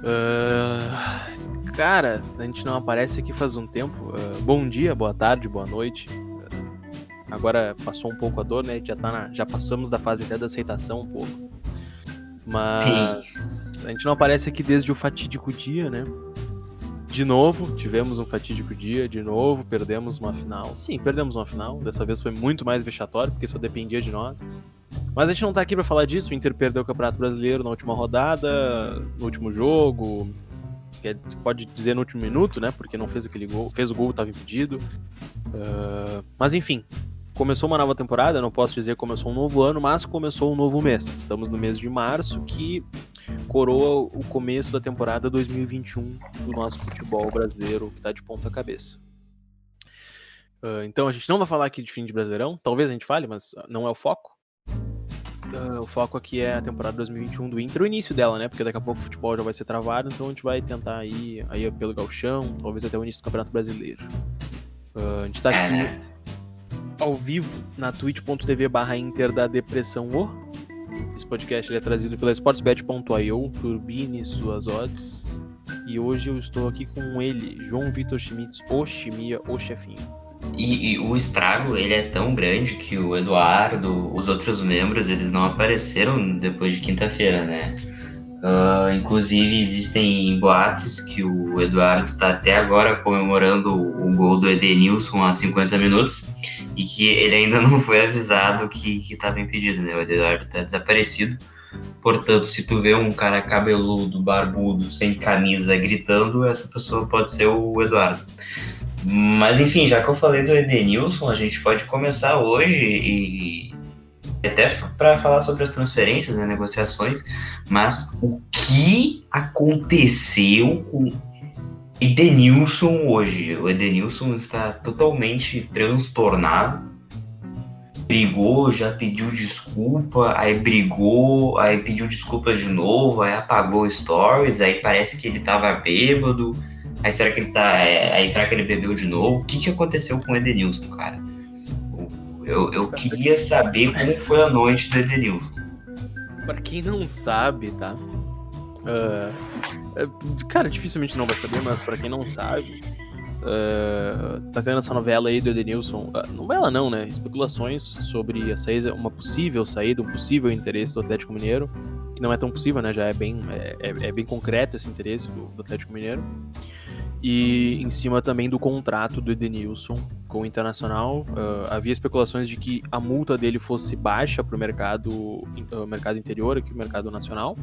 Uh, cara, a gente não aparece aqui faz um tempo. Uh, bom dia, boa tarde, boa noite. Uh, agora passou um pouco a dor, né? Já, tá na, já passamos da fase até da aceitação um pouco. Mas a gente não aparece aqui desde o fatídico dia, né? De novo, tivemos um fatídico dia, de novo, perdemos uma final. Sim, perdemos uma final. Dessa vez foi muito mais vexatório, porque só dependia de nós. Mas a gente não tá aqui para falar disso. O Inter perdeu o Campeonato Brasileiro na última rodada, no último jogo. Que pode dizer no último minuto, né? Porque não fez aquele gol. Fez o gol, tava impedido. Uh, mas enfim, começou uma nova temporada. Não posso dizer que começou um novo ano, mas começou um novo mês. Estamos no mês de março, que coroa o começo da temporada 2021 do nosso futebol brasileiro, que tá de ponta cabeça. Uh, então a gente não vai falar aqui de fim de Brasileirão. Talvez a gente fale, mas não é o foco. Uh, o foco aqui é a temporada 2021 do Inter, o início dela, né? Porque daqui a pouco o futebol já vai ser travado, então a gente vai tentar ir aí pelo galchão, talvez até o início do Campeonato Brasileiro. Uh, a gente tá aqui ao vivo na twitch.tv barra Inter da Depressão O. Esse podcast é trazido pela sportsbet.io, turbine suas odds. E hoje eu estou aqui com ele, João Vitor Schmitz, o Chimia, o chefinho. E, e, o estrago ele é tão grande que o Eduardo, os outros membros, eles não apareceram depois de quinta-feira, né? Uh, inclusive existem boatos que o Eduardo está até agora comemorando o gol do Edenilson há 50 minutos e que ele ainda não foi avisado que estava impedido, né? O Eduardo está desaparecido. Portanto, se tu vê um cara cabeludo, barbudo, sem camisa, gritando, essa pessoa pode ser o Eduardo. Mas enfim, já que eu falei do Edenilson, a gente pode começar hoje e até para falar sobre as transferências, né, negociações, mas o que aconteceu com Edenilson hoje? O Edenilson está totalmente transtornado. Brigou, já pediu desculpa, aí brigou, aí pediu desculpas de novo, aí apagou stories, aí parece que ele estava bêbado Aí será que ele tá. É, aí será que ele bebeu de novo? O que, que aconteceu com o Edenilson, cara? Eu, eu queria saber como foi a noite do Edenilson. Pra quem não sabe, tá? Uh, cara, dificilmente não vai saber, mas pra quem não sabe, uh, tá tendo essa novela aí do Edenilson. Uh, novela não, né? Especulações sobre a saída, uma possível saída, um possível interesse do Atlético Mineiro. Que não é tão possível, né? Já é bem, é, é, é bem concreto esse interesse do, do Atlético Mineiro e em cima também do contrato do Edenilson com o Internacional. Uh, havia especulações de que a multa dele fosse baixa para o mercado, uh, mercado interior, aqui o mercado nacional.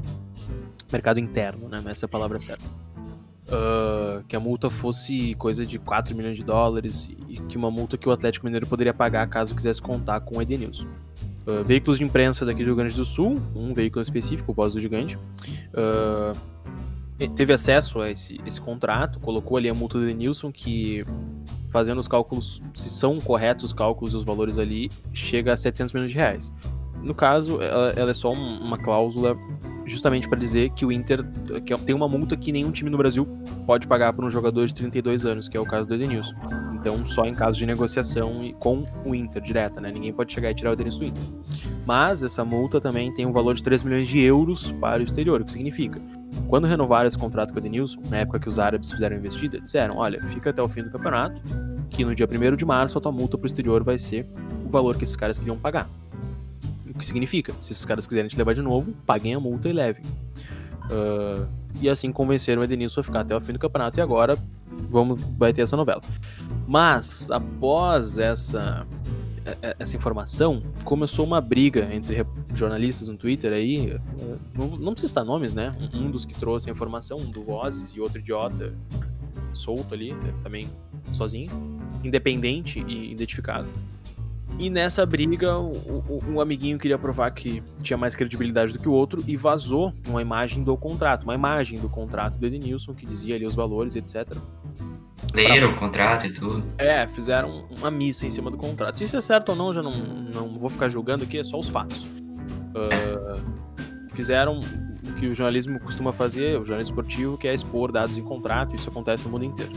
Mercado interno, né? Essa é a palavra certa. Uh, que a multa fosse coisa de 4 milhões de dólares e que uma multa que o Atlético Mineiro poderia pagar caso quisesse contar com o Edenilson. Veículos de imprensa daqui do Rio Grande do Sul, um veículo específico, Voz do Gigante, teve acesso a esse, esse contrato, colocou ali a multa do Denilson, que fazendo os cálculos, se são corretos os cálculos e os valores ali, chega a 700 milhões de reais. No caso, ela, ela é só um, uma cláusula justamente para dizer que o Inter que tem uma multa que nenhum time no Brasil pode pagar por um jogador de 32 anos, que é o caso do Edenilson. Então, só em caso de negociação com o Inter direta, né? Ninguém pode chegar e tirar o Edenilson do Inter. Mas essa multa também tem um valor de 3 milhões de euros para o exterior, o que significa quando renovaram esse contrato com o Edenilson, na época que os árabes fizeram a investida, disseram: olha, fica até o fim do campeonato, que no dia 1 de março a tua multa para o exterior vai ser o valor que esses caras queriam pagar. O que significa? Se esses caras quiserem te levar de novo, paguem a multa e levem. Uh, e assim convenceram o Edenilson a ficar até o fim do campeonato e agora vamos, vai ter essa novela. Mas após essa essa informação, começou uma briga entre jornalistas no Twitter aí, é, não, não precisa citar nomes, né? Um, dos que trouxe a informação, um do Vozes e outro idiota solto ali, né? também sozinho, independente e identificado. E nessa briga, um amiguinho queria provar que tinha mais credibilidade do que o outro e vazou uma imagem do contrato, uma imagem do contrato do Edenilson que dizia ali os valores, etc. Leram pra... o contrato e tudo. É, fizeram uma missa em cima do contrato. Se isso é certo ou não, já não, não vou ficar julgando aqui, é só os fatos. Uh, fizeram o que o jornalismo costuma fazer, o jornalismo esportivo, que é expor dados em contrato, isso acontece no mundo inteiro.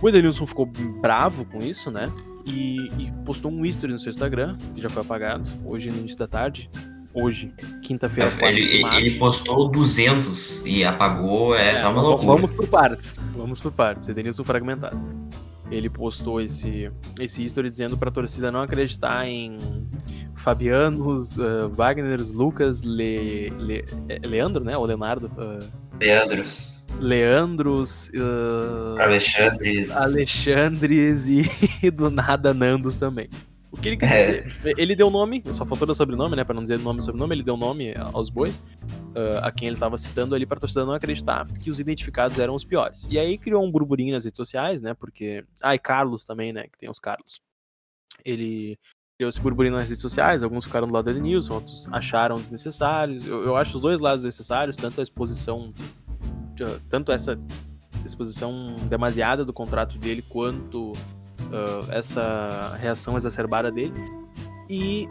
O Edenilson ficou bravo com isso, né? E, e, postou um history no seu Instagram, que já foi apagado, hoje no início da tarde. Hoje, quinta-feira. Ele, ele, ele, postou 200 e apagou, é, é tá uma loucura. Vamos por partes, vamos por partes, Edenilson fragmentado. Ele postou esse, esse history dizendo pra torcida não acreditar em Fabianos, uh, Wagners, Lucas, Le, Le, é, Leandro, né? Ou Leonardo? Uh, Leandros. Leandros. Uh, Alexandres. Alexandres e do nada Nandos também. O que ele é. Ele deu nome, só faltou o sobrenome, né? Pra não dizer nome e sobrenome, ele deu nome aos bois, uh, a quem ele tava citando ali pra torcida não acreditar que os identificados eram os piores. E aí criou um burburinho nas redes sociais, né? Porque. Ah, e Carlos também, né? Que tem os Carlos. Ele criou esse burburinho nas redes sociais, alguns ficaram do lado da Denilson, outros acharam desnecessários. Eu, eu acho os dois lados necessários, tanto a exposição. Tanto essa exposição demasiada do contrato dele, quanto uh, essa reação exacerbada dele. E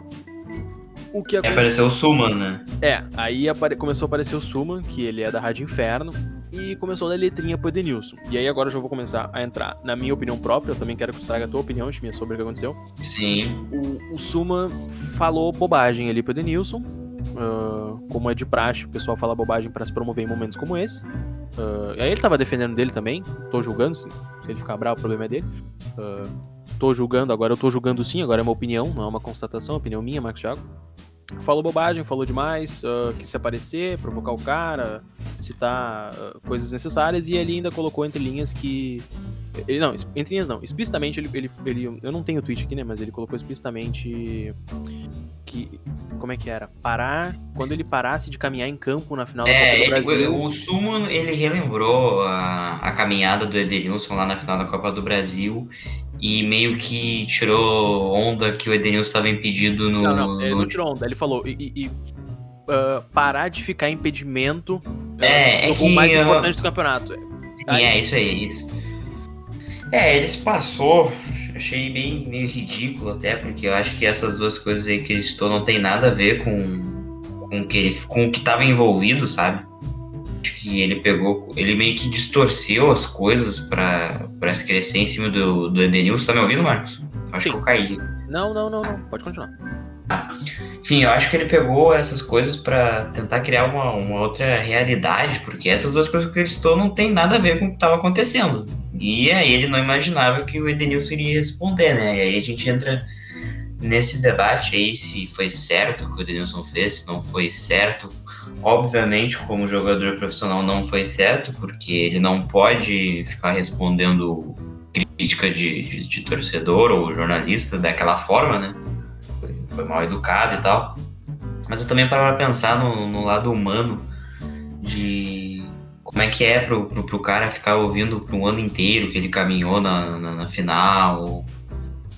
o que aconteceu... apareceu o Suman, né? É, aí apare... começou a aparecer o Suman, que ele é da Rádio Inferno, e começou a dar letrinha pro Edenilson. E aí agora eu já vou começar a entrar na minha opinião própria, eu também quero que você traga a tua opinião, Chiminha, sobre o que aconteceu. Sim. O, o Suman falou bobagem ali pro Edenilson, uh, como é de praxe, o pessoal fala bobagem para se promover em momentos como esse. Uh, aí ele tava defendendo dele também, tô julgando, se, se ele ficar bravo, o problema é dele. Uh, tô julgando, agora eu tô julgando sim, agora é uma opinião, não é uma constatação, é opinião minha, Marcos Thiago. Falou bobagem, falou demais, uh, quis se aparecer, provocar o cara, citar uh, coisas necessárias, e ele ainda colocou entre linhas que. Ele, não, entre linhas não. Explicitamente, ele, ele, ele. Eu não tenho o tweet aqui, né? Mas ele colocou explicitamente que como é que era? Parar quando ele parasse de caminhar em campo na final é, da Copa do Brasil. o Suman ele relembrou a, a caminhada do Edenilson lá na final da Copa do Brasil e meio que tirou onda que o Edenilson estava impedido no. Não, não, ele no... não tirou onda, ele falou. E, e uh, parar de ficar impedimento é, uh, é o mais importante do campeonato. Sim, aí... é isso aí, é isso. É, ele se passou achei bem meio ridículo até, porque eu acho que essas duas coisas aí que ele citou não tem nada a ver com, com, que com o que estava envolvido, sabe? Acho que ele pegou, ele meio que distorceu as coisas para se crescer em cima do, do Edenilson. Tá me ouvindo, Marcos? Acho Sim. que eu caí. Não, não, não, não. Pode continuar. Enfim, eu acho que ele pegou essas coisas para tentar criar uma, uma, outra realidade, porque essas duas coisas que ele citou não tem nada a ver com o que estava acontecendo. E aí ele não imaginava que o Edenilson iria responder, né? E aí a gente entra nesse debate aí se foi certo o que o Edenilson fez, se não foi certo. Obviamente, como jogador profissional, não foi certo, porque ele não pode ficar respondendo crítica de, de, de torcedor ou jornalista daquela forma, né? Foi mal educado e tal. Mas eu também para pensar no, no, lado humano de como é que é pro, pro, pro cara ficar ouvindo um ano inteiro que ele caminhou na, na, na final.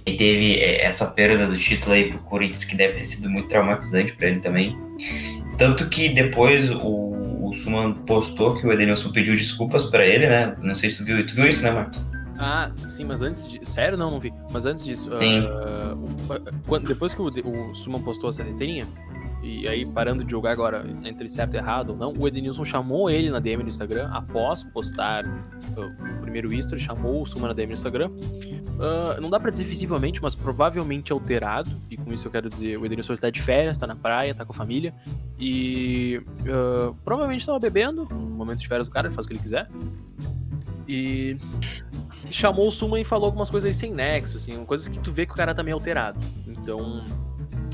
E teve é, essa perda do título aí pro Corinthians que deve ter sido muito traumatizante para ele também. Tanto que depois o, o Suman postou que o Edenilson pediu desculpas para ele, né? Não sei se tu viu, tu viu isso, né, Marcos? Ah, sim, mas antes de. Sério, não, não vi. Mas antes disso, uh, quando, depois que o, o Suman postou essa letrinha, e aí parando de jogar agora entre certo e errado ou não, o Edenilson chamou ele na DM no Instagram, após postar uh, o primeiro history, chamou o Suman na DM no Instagram. Uh, não dá pra dizer visivelmente, mas provavelmente alterado, e com isso eu quero dizer, o Edenilson está de férias, tá na praia, tá com a família, e provavelmente tava bebendo, no momento de férias do cara, ele faz o que ele quiser. E chamou o Suman e falou algumas coisas aí sem nexo, assim, coisas que tu vê que o cara tá meio alterado. Então,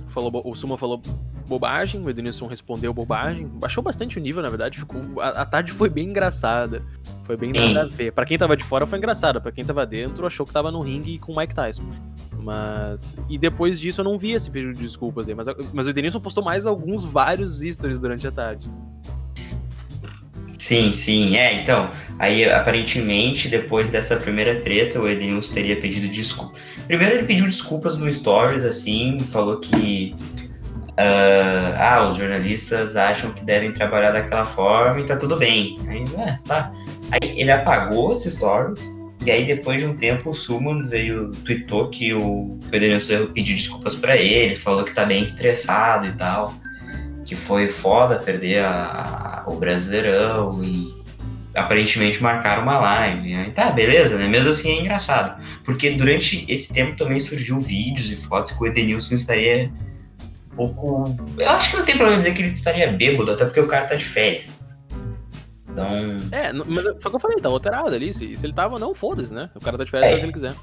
falou, o Suman falou bobagem, o Edenilson respondeu bobagem, baixou bastante o nível, na verdade, ficou, a, a tarde foi bem engraçada, foi bem nada a ver. Pra quem tava de fora foi engraçado, pra quem tava dentro achou que tava no ringue com o Mike Tyson. Mas. E depois disso eu não vi esse pedido de desculpas aí. Mas, mas o Edenilson postou mais alguns, vários stories durante a tarde. Sim, sim, é, então, aí aparentemente, depois dessa primeira treta, o Edenilson teria pedido desculpas. Primeiro ele pediu desculpas no Stories, assim, falou que uh, ah, os jornalistas acham que devem trabalhar daquela forma e tá tudo bem. Aí, é, tá. Aí ele apagou esses Stories, e aí depois de um tempo o Suman veio, tweetou que o Edenilson pediu desculpas para ele, falou que tá bem estressado e tal que foi foda perder a, a, o Brasileirão e aparentemente marcaram uma live. Né? Tá, beleza, né? Mesmo assim é engraçado. Porque durante esse tempo também surgiu vídeos e fotos que o Edenilson estaria pouco. Eu acho que não tem problema dizer que ele estaria bêbado, até porque o cara tá de férias. Então. É, mas foi o que eu falei, tá alterado ali. Se, se ele tava, não, foda-se, né? O cara tá de férias, é. o que ele quiser.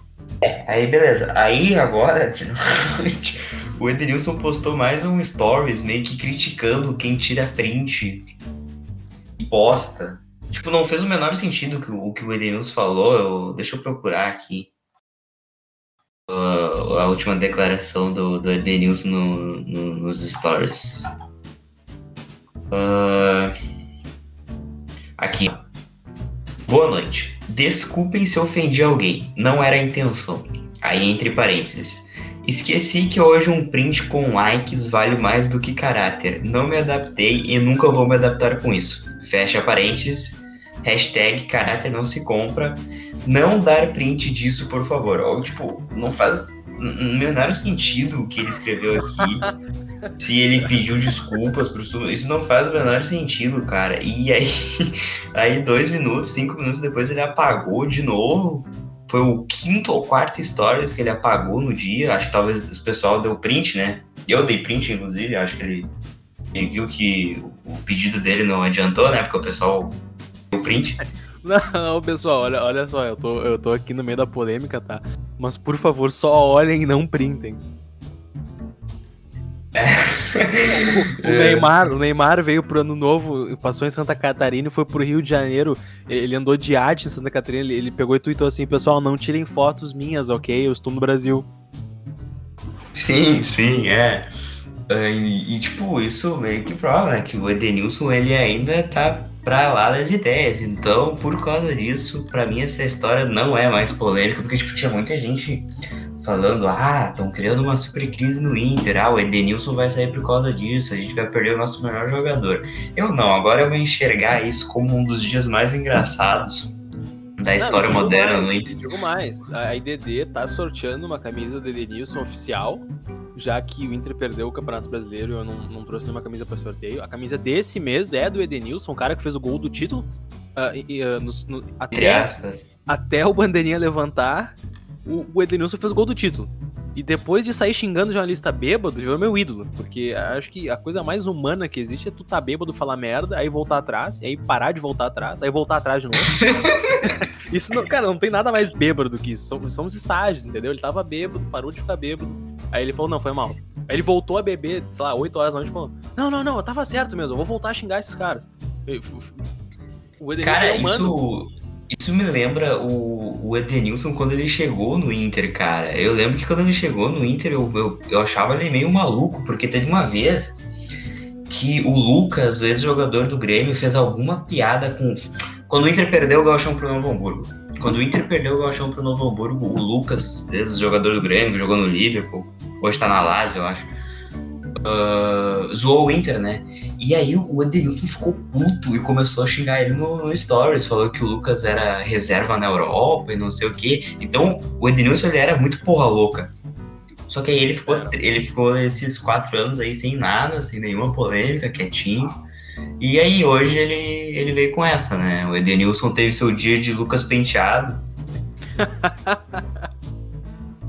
É, aí beleza. Aí agora, o Edenilson postou mais um stories meio que criticando quem tira print e posta. Tipo, não fez o menor sentido o que o Edenilson falou. Eu, deixa eu procurar aqui uh, a última declaração do, do Edenilson no, no, nos stories. Uh, aqui. Boa noite. Desculpem se ofendi alguém. Não era a intenção. Aí entre parênteses. Esqueci que hoje um print com likes vale mais do que caráter. Não me adaptei e nunca vou me adaptar com isso. Fecha parênteses. Hashtag caráter não se compra não dar print disso, por favor. Ou, tipo, não faz o menor sentido o que ele escreveu aqui. se ele pediu desculpas pro Sul. Isso não faz o menor sentido, cara. E aí, aí dois minutos, cinco minutos depois ele apagou de novo. Foi o quinto ou quarto stories que ele apagou no dia. Acho que talvez o pessoal deu print, né? Eu dei print, inclusive. Acho que ele, ele viu que o pedido dele não adiantou, né? Porque o pessoal deu print. Não, pessoal, olha, olha só, eu tô, eu tô aqui no meio da polêmica, tá? Mas por favor, só olhem e não printem. o, Neymar, o Neymar veio pro ano novo, passou em Santa Catarina e foi pro Rio de Janeiro. Ele andou de arte em Santa Catarina. Ele, ele pegou e tweetou assim: Pessoal, não tirem fotos minhas, ok? Eu estou no Brasil. Sim, sim, é. Uh, e, e, tipo, isso meio que prova, né? Que o Edenilson ele ainda tá pra lá das ideias. Então, por causa disso, para mim essa história não é mais polêmica, porque tipo, tinha muita gente falando, ah, estão criando uma super crise no Inter, ah, o Edenilson vai sair por causa disso, a gente vai perder o nosso melhor jogador. Eu não, agora eu vou enxergar isso como um dos dias mais engraçados da história não, moderna mais, no Inter. Digo mais, a IDD tá sorteando uma camisa do Edenilson oficial já que o Inter perdeu o Campeonato Brasileiro, eu não, não trouxe nenhuma camisa para sorteio. A camisa desse mês é do Edenilson, o cara que fez o gol do título. Uh, uh, no, no, até, até o Bandeirinha levantar, o, o Edenilson fez o gol do título. E depois de sair xingando o jornalista bêbado, virou meu ídolo. Porque acho que a coisa mais humana que existe é tu tá bêbado, falar merda, aí voltar atrás, aí parar de voltar atrás, aí voltar atrás de novo. isso não, cara, não tem nada mais bêbado do que isso. Somos, somos estágios, entendeu? Ele tava bêbado, parou de ficar bêbado. Aí ele falou, não, foi mal. Aí ele voltou a beber, sei lá, 8 horas da noite e falou: Não, não, não, eu tava certo mesmo, eu vou voltar a xingar esses caras. O Cara, é isso isso me lembra o, o Edenilson quando ele chegou no Inter, cara. Eu lembro que quando ele chegou no Inter, eu, eu, eu achava ele meio maluco, porque teve uma vez que o Lucas, o ex-jogador do Grêmio, fez alguma piada com. Quando o Inter perdeu o Galchão pro Novo Hamburgo. Quando o Inter perdeu o Galchão pro Novo Hamburgo, o Lucas, ex-jogador do Grêmio, que jogou no Liverpool, hoje tá na Lazio, eu acho uh, zoou o Inter, né? E aí o Edenilson ficou puto e começou a xingar ele no, no, Stories, falou que o Lucas era reserva na Europa e não sei o quê. Então o Edenilson ele era muito porra louca. Só que aí ele ficou, ele ficou esses quatro anos aí sem nada, sem nenhuma polêmica, quietinho. E aí hoje ele, ele veio com essa, né? O Edenilson teve seu dia de Lucas penteado.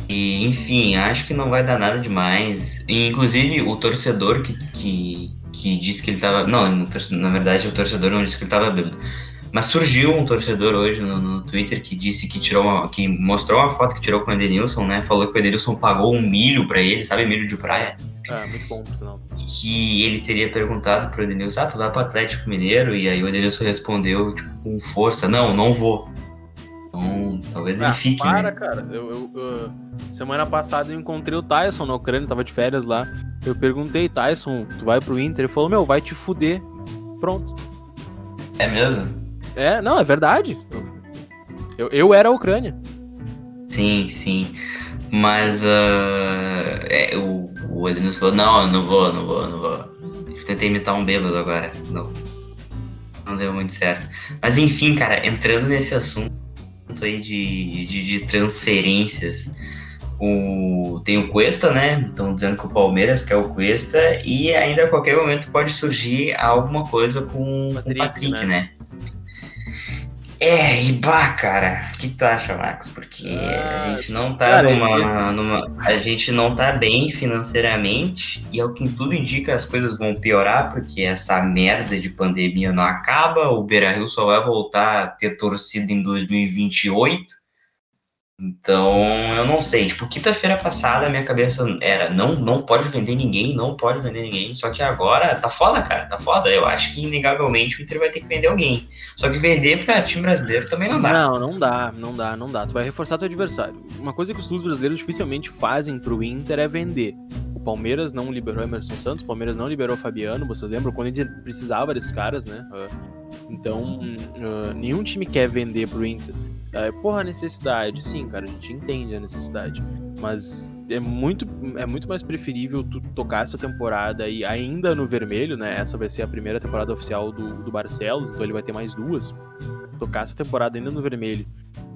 E, enfim, acho que não vai dar nada demais. E, inclusive, o torcedor que, que, que disse que ele tava. Não, na verdade, o torcedor não disse que ele tava bêbado. Mas surgiu um torcedor hoje no, no, Twitter que disse que tirou uma, que mostrou uma foto que tirou com o Edenilson, né? Falou que o Edenilson pagou um milho para ele, sabe milho de praia? Ah, muito bom, por sinal. Que ele teria perguntado pro Edenilson, ah, tu vai pro Atlético Mineiro? E aí o Edenilson respondeu, tipo, com força, não, não vou. Então, talvez ele ah, fique. Para, né? cara. Eu, eu, eu, semana passada eu encontrei o Tyson na Ucrânia, tava de férias lá. Eu perguntei, Tyson, tu vai pro Inter? Ele falou, meu, vai te fuder. Pronto. É mesmo? É, não, é verdade. Eu, eu era a Ucrânia. Sim, sim. Mas uh, é, o, o Edenilson falou, não, eu não vou, não vou, não vou. Eu tentei imitar um bêbado agora. Não. Não deu muito certo. Mas enfim, cara, entrando nesse assunto aí de, de, de transferências. O, tem o Cuesta, né? Estão dizendo que o Palmeiras quer o Cuesta e ainda a qualquer momento pode surgir alguma coisa com, Patrick, com o Patrick, né? né? É, e bah, cara, o que, tu acha, Max? Porque ah, a gente não tá cara, numa, numa, A gente não tá bem financeiramente, e ao que tudo indica, as coisas vão piorar, porque essa merda de pandemia não acaba, o Beira Rio só vai voltar a ter torcida em 2028. Então, eu não sei. Tipo, quinta-feira passada, minha cabeça era: não, não pode vender ninguém, não pode vender ninguém. Só que agora tá foda, cara, tá foda. Eu acho que, inegavelmente, o Inter vai ter que vender alguém. Só que vender pra time brasileiro também não dá. Não, não dá, não dá, não dá. Tu vai reforçar teu adversário. Uma coisa que os clubes brasileiros dificilmente fazem pro Inter é vender. O Palmeiras não liberou Emerson Santos, o Palmeiras não liberou Fabiano, vocês lembram? Quando a gente precisava desses caras, né? Ah, então, uh, nenhum time quer vender pro Inter. É, porra, necessidade, sim, cara, a gente entende a necessidade. Mas é muito, é muito mais preferível tu tocar essa temporada e ainda no vermelho, né? Essa vai ser a primeira temporada oficial do, do Barcelos, então ele vai ter mais duas. Tocar essa temporada ainda no vermelho,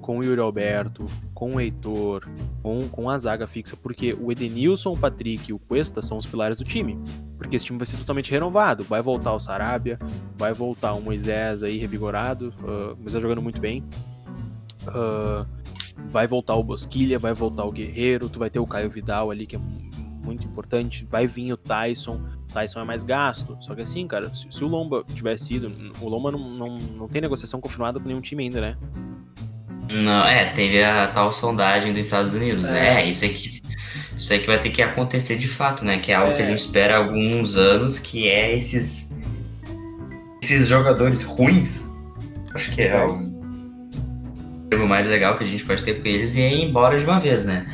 com o Yuri Alberto, com o Heitor, com, com a zaga fixa, porque o Edenilson, o Patrick e o Cuesta são os pilares do time. Porque esse time vai ser totalmente renovado. Vai voltar o Sarabia, vai voltar o Moisés aí revigorado, uh, Moisés jogando muito bem. Uh, vai voltar o Bosquilha, vai voltar o Guerreiro, tu vai ter o Caio Vidal ali, que é muito importante, vai vir o Tyson, o Tyson é mais gasto, só que assim, cara, se, se o Lomba tivesse ido, o Lomba não, não, não tem negociação confirmada com nenhum time ainda, né? Não, é, teve a tal sondagem dos Estados Unidos, né? é. né? Isso aqui, isso aí que vai ter que acontecer de fato, né? Que é algo é. que a é. gente espera há alguns anos, que é esses esses jogadores ruins. Acho que é, é. O mais legal que a gente pode ter com eles e é ir embora de uma vez, né?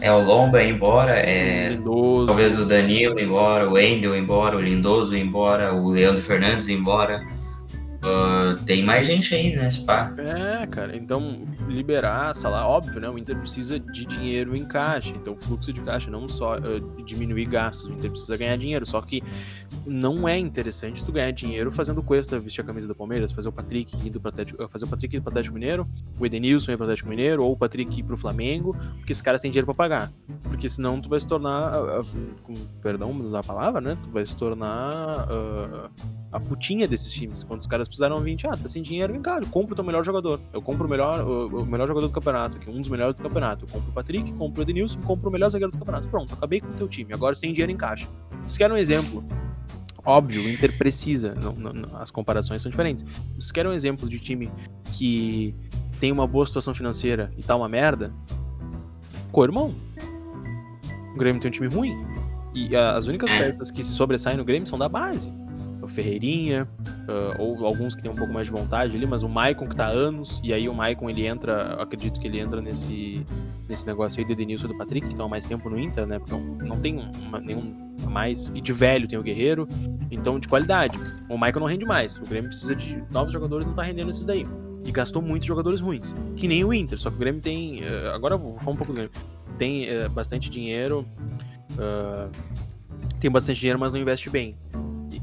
É o Lomba ir embora, é Lindoso. talvez o Danilo ir embora, o Wendel ir embora, o Lindoso ir embora, o Leandro Fernandes ir embora. Uh, tem mais gente aí, né, Spa? É, cara, então liberar, sei lá, óbvio, né? O Inter precisa de dinheiro em caixa, então fluxo de caixa, não só uh, diminuir gastos, o Inter precisa ganhar dinheiro, só que não é interessante tu ganhar dinheiro fazendo Cuesta vestir a camisa do Palmeiras, fazer o Patrick indo pro Atlético, fazer o Patrick ir pro Atlético Mineiro, o Edenilson ir pro Atlético Mineiro, ou o Patrick ir pro Flamengo, porque esses caras têm dinheiro para pagar. Porque senão tu vai se tornar, uh, com perdão da palavra, né? Tu vai se tornar a putinha desses times. Quando os caras precisaram ah, tá sem dinheiro, vem cá, eu compro o teu melhor jogador. Eu compro o melhor, o, o melhor jogador do campeonato, aqui, um dos melhores do campeonato. Eu compro o Patrick, compro o Edenilson, compro o melhor zagueiro do campeonato. Pronto, acabei com o teu time. Agora tem dinheiro em caixa. Vocês querem um exemplo? Óbvio, o Inter precisa, não, não, as comparações são diferentes. Vocês querem um exemplo de time que tem uma boa situação financeira e tá uma merda? Co-irmão. O Grêmio tem um time ruim. E as únicas é. peças que se sobressaem no Grêmio são da base o Ferreirinha, uh, ou alguns que tem um pouco mais de vontade ali, mas o Maicon que tá há anos, e aí o Maicon ele entra, acredito que ele entra nesse, nesse negócio aí do Edenilson e do Patrick, que estão há mais tempo no Inter, né? Porque não tem uma, nenhum a mais. E de velho tem o Guerreiro, então de qualidade. O Maicon não rende mais. O Grêmio precisa de novos jogadores, não tá rendendo esses daí. E gastou muitos jogadores ruins. Que nem o Inter, só que o Grêmio tem. Uh, agora vou falar um pouco do Grêmio. Tem uh, bastante dinheiro. Uh, tem bastante dinheiro, mas não investe bem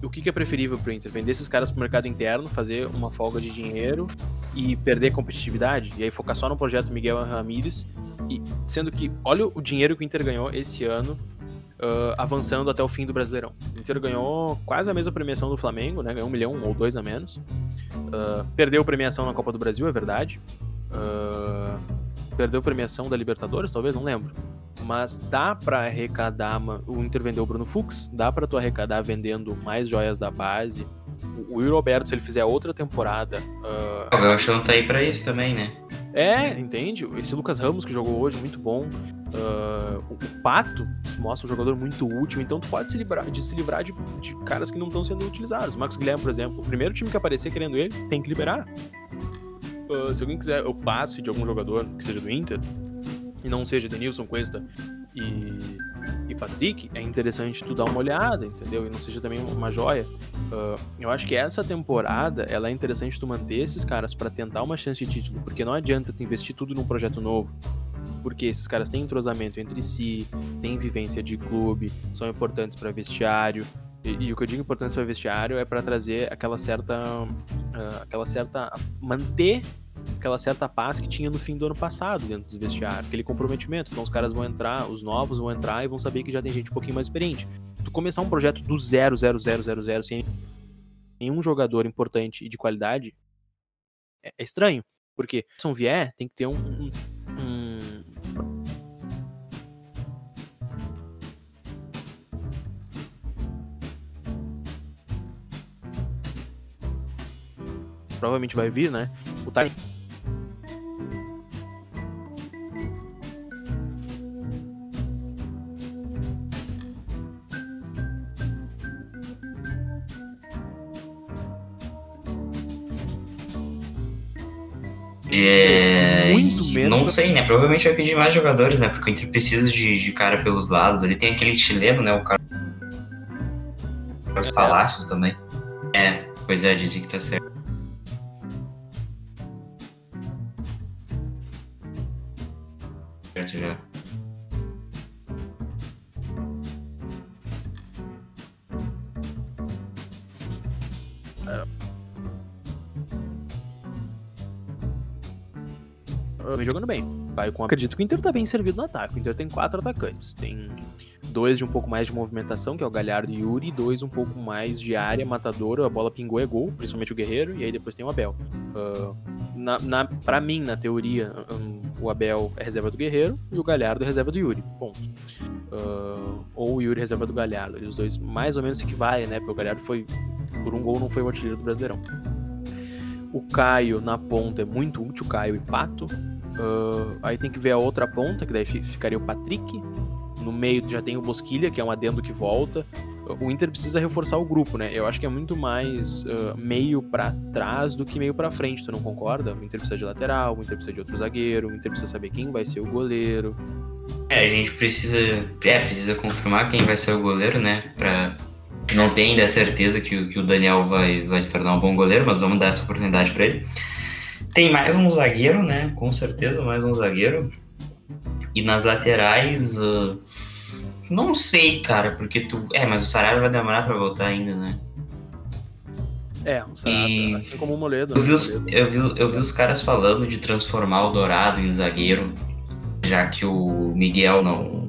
o que, que é preferível para o Inter? Vender esses caras para o mercado interno, fazer uma folga de dinheiro e perder competitividade? E aí focar só no projeto Miguel Ramírez, e, sendo que olha o dinheiro que o Inter ganhou esse ano uh, avançando até o fim do Brasileirão. O Inter ganhou quase a mesma premiação do Flamengo, né? Ganhou um milhão ou dois a menos. Uh, perdeu premiação na Copa do Brasil, é verdade. Uh, perdeu premiação da Libertadores, talvez, não lembro mas dá para arrecadar, o Inter vendeu o Bruno Fux, dá para tu arrecadar vendendo mais joias da base. O Will Roberto, se ele fizer outra temporada. Uh... O Galchão tá aí pra isso também, né? É, entende? Esse Lucas Ramos que jogou hoje, muito bom. Uh, o Pato mostra um jogador muito útil, então tu pode se livrar, de se livrar de, de caras que não estão sendo utilizados. O Max Guilherme, por exemplo, o primeiro time que aparecer querendo ele, tem que liberar. Uh, se alguém quiser o passe de algum jogador que seja do Inter, e não seja Denilson, Cuesta e, e Patrick, é interessante tu dar uma olhada, entendeu? E não seja também uma joia. Uh, eu acho que essa temporada ela é interessante tu manter esses caras para tentar uma chance de título, porque não adianta tu investir tudo num projeto novo. Porque esses caras têm entrosamento entre si, têm vivência de clube, são importantes para vestiário, e, e, o que eu digo importância para vestiário é para trazer aquela certa, uh, aquela certa manter aquela certa paz que tinha no fim do ano passado dentro dos vestiários, aquele comprometimento. Então os caras vão entrar, os novos vão entrar e vão saber que já tem gente um pouquinho mais experiente. Tu começar um projeto do zero, zero, zero, zero, zero, sem nenhum jogador importante e de qualidade, É, é estranho. Porque se um vier, tem que ter um, um provavelmente vai vir, né? O time É. Não sei, né? Provavelmente vai pedir mais jogadores, né? Porque o Inter precisa de, de cara pelos lados. Ele tem aquele chileno, né? O cara. Os Palácios também. É, pois é, dizem que tá. Certo Acredito que o Inter tá bem servido no ataque. O Inter tem quatro atacantes. Tem dois de um pouco mais de movimentação, que é o Galhardo e Yuri, e dois um pouco mais de área matadora. A bola pingou é gol, principalmente o Guerreiro, e aí depois tem o Abel. Uh, na, na, pra mim, na teoria, um, o Abel é reserva do Guerreiro e o Galhardo é reserva do Yuri. Ponto. Uh, ou o Yuri é reserva do Galhardo. E os dois mais ou menos se equivalem, né? Porque o Galhardo foi. Por um gol não foi o artilheiro do Brasileirão. O Caio na ponta é muito útil, Caio e Pato. Uh, aí tem que ver a outra ponta, que daí ficaria o Patrick. No meio já tem o Bosquilha, que é um adendo que volta. O Inter precisa reforçar o grupo, né? Eu acho que é muito mais uh, meio para trás do que meio para frente, tu não concorda? O Inter precisa de lateral, o Inter precisa de outro zagueiro, o Inter precisa saber quem vai ser o goleiro. É, a gente precisa, é, precisa confirmar quem vai ser o goleiro, né? Pra não tem ainda certeza que, que o Daniel vai, vai se tornar um bom goleiro, mas vamos dar essa oportunidade para ele. Tem mais um zagueiro, né? Com certeza, mais um zagueiro. E nas laterais, uh, não sei, cara, porque tu. É, mas o Sarabia vai demorar pra voltar ainda, né? É, o Sarabia, e... assim como o Moledo. Eu vi, os, Moledo. eu, vi, eu vi os caras falando de transformar o Dourado em zagueiro, já que o Miguel não,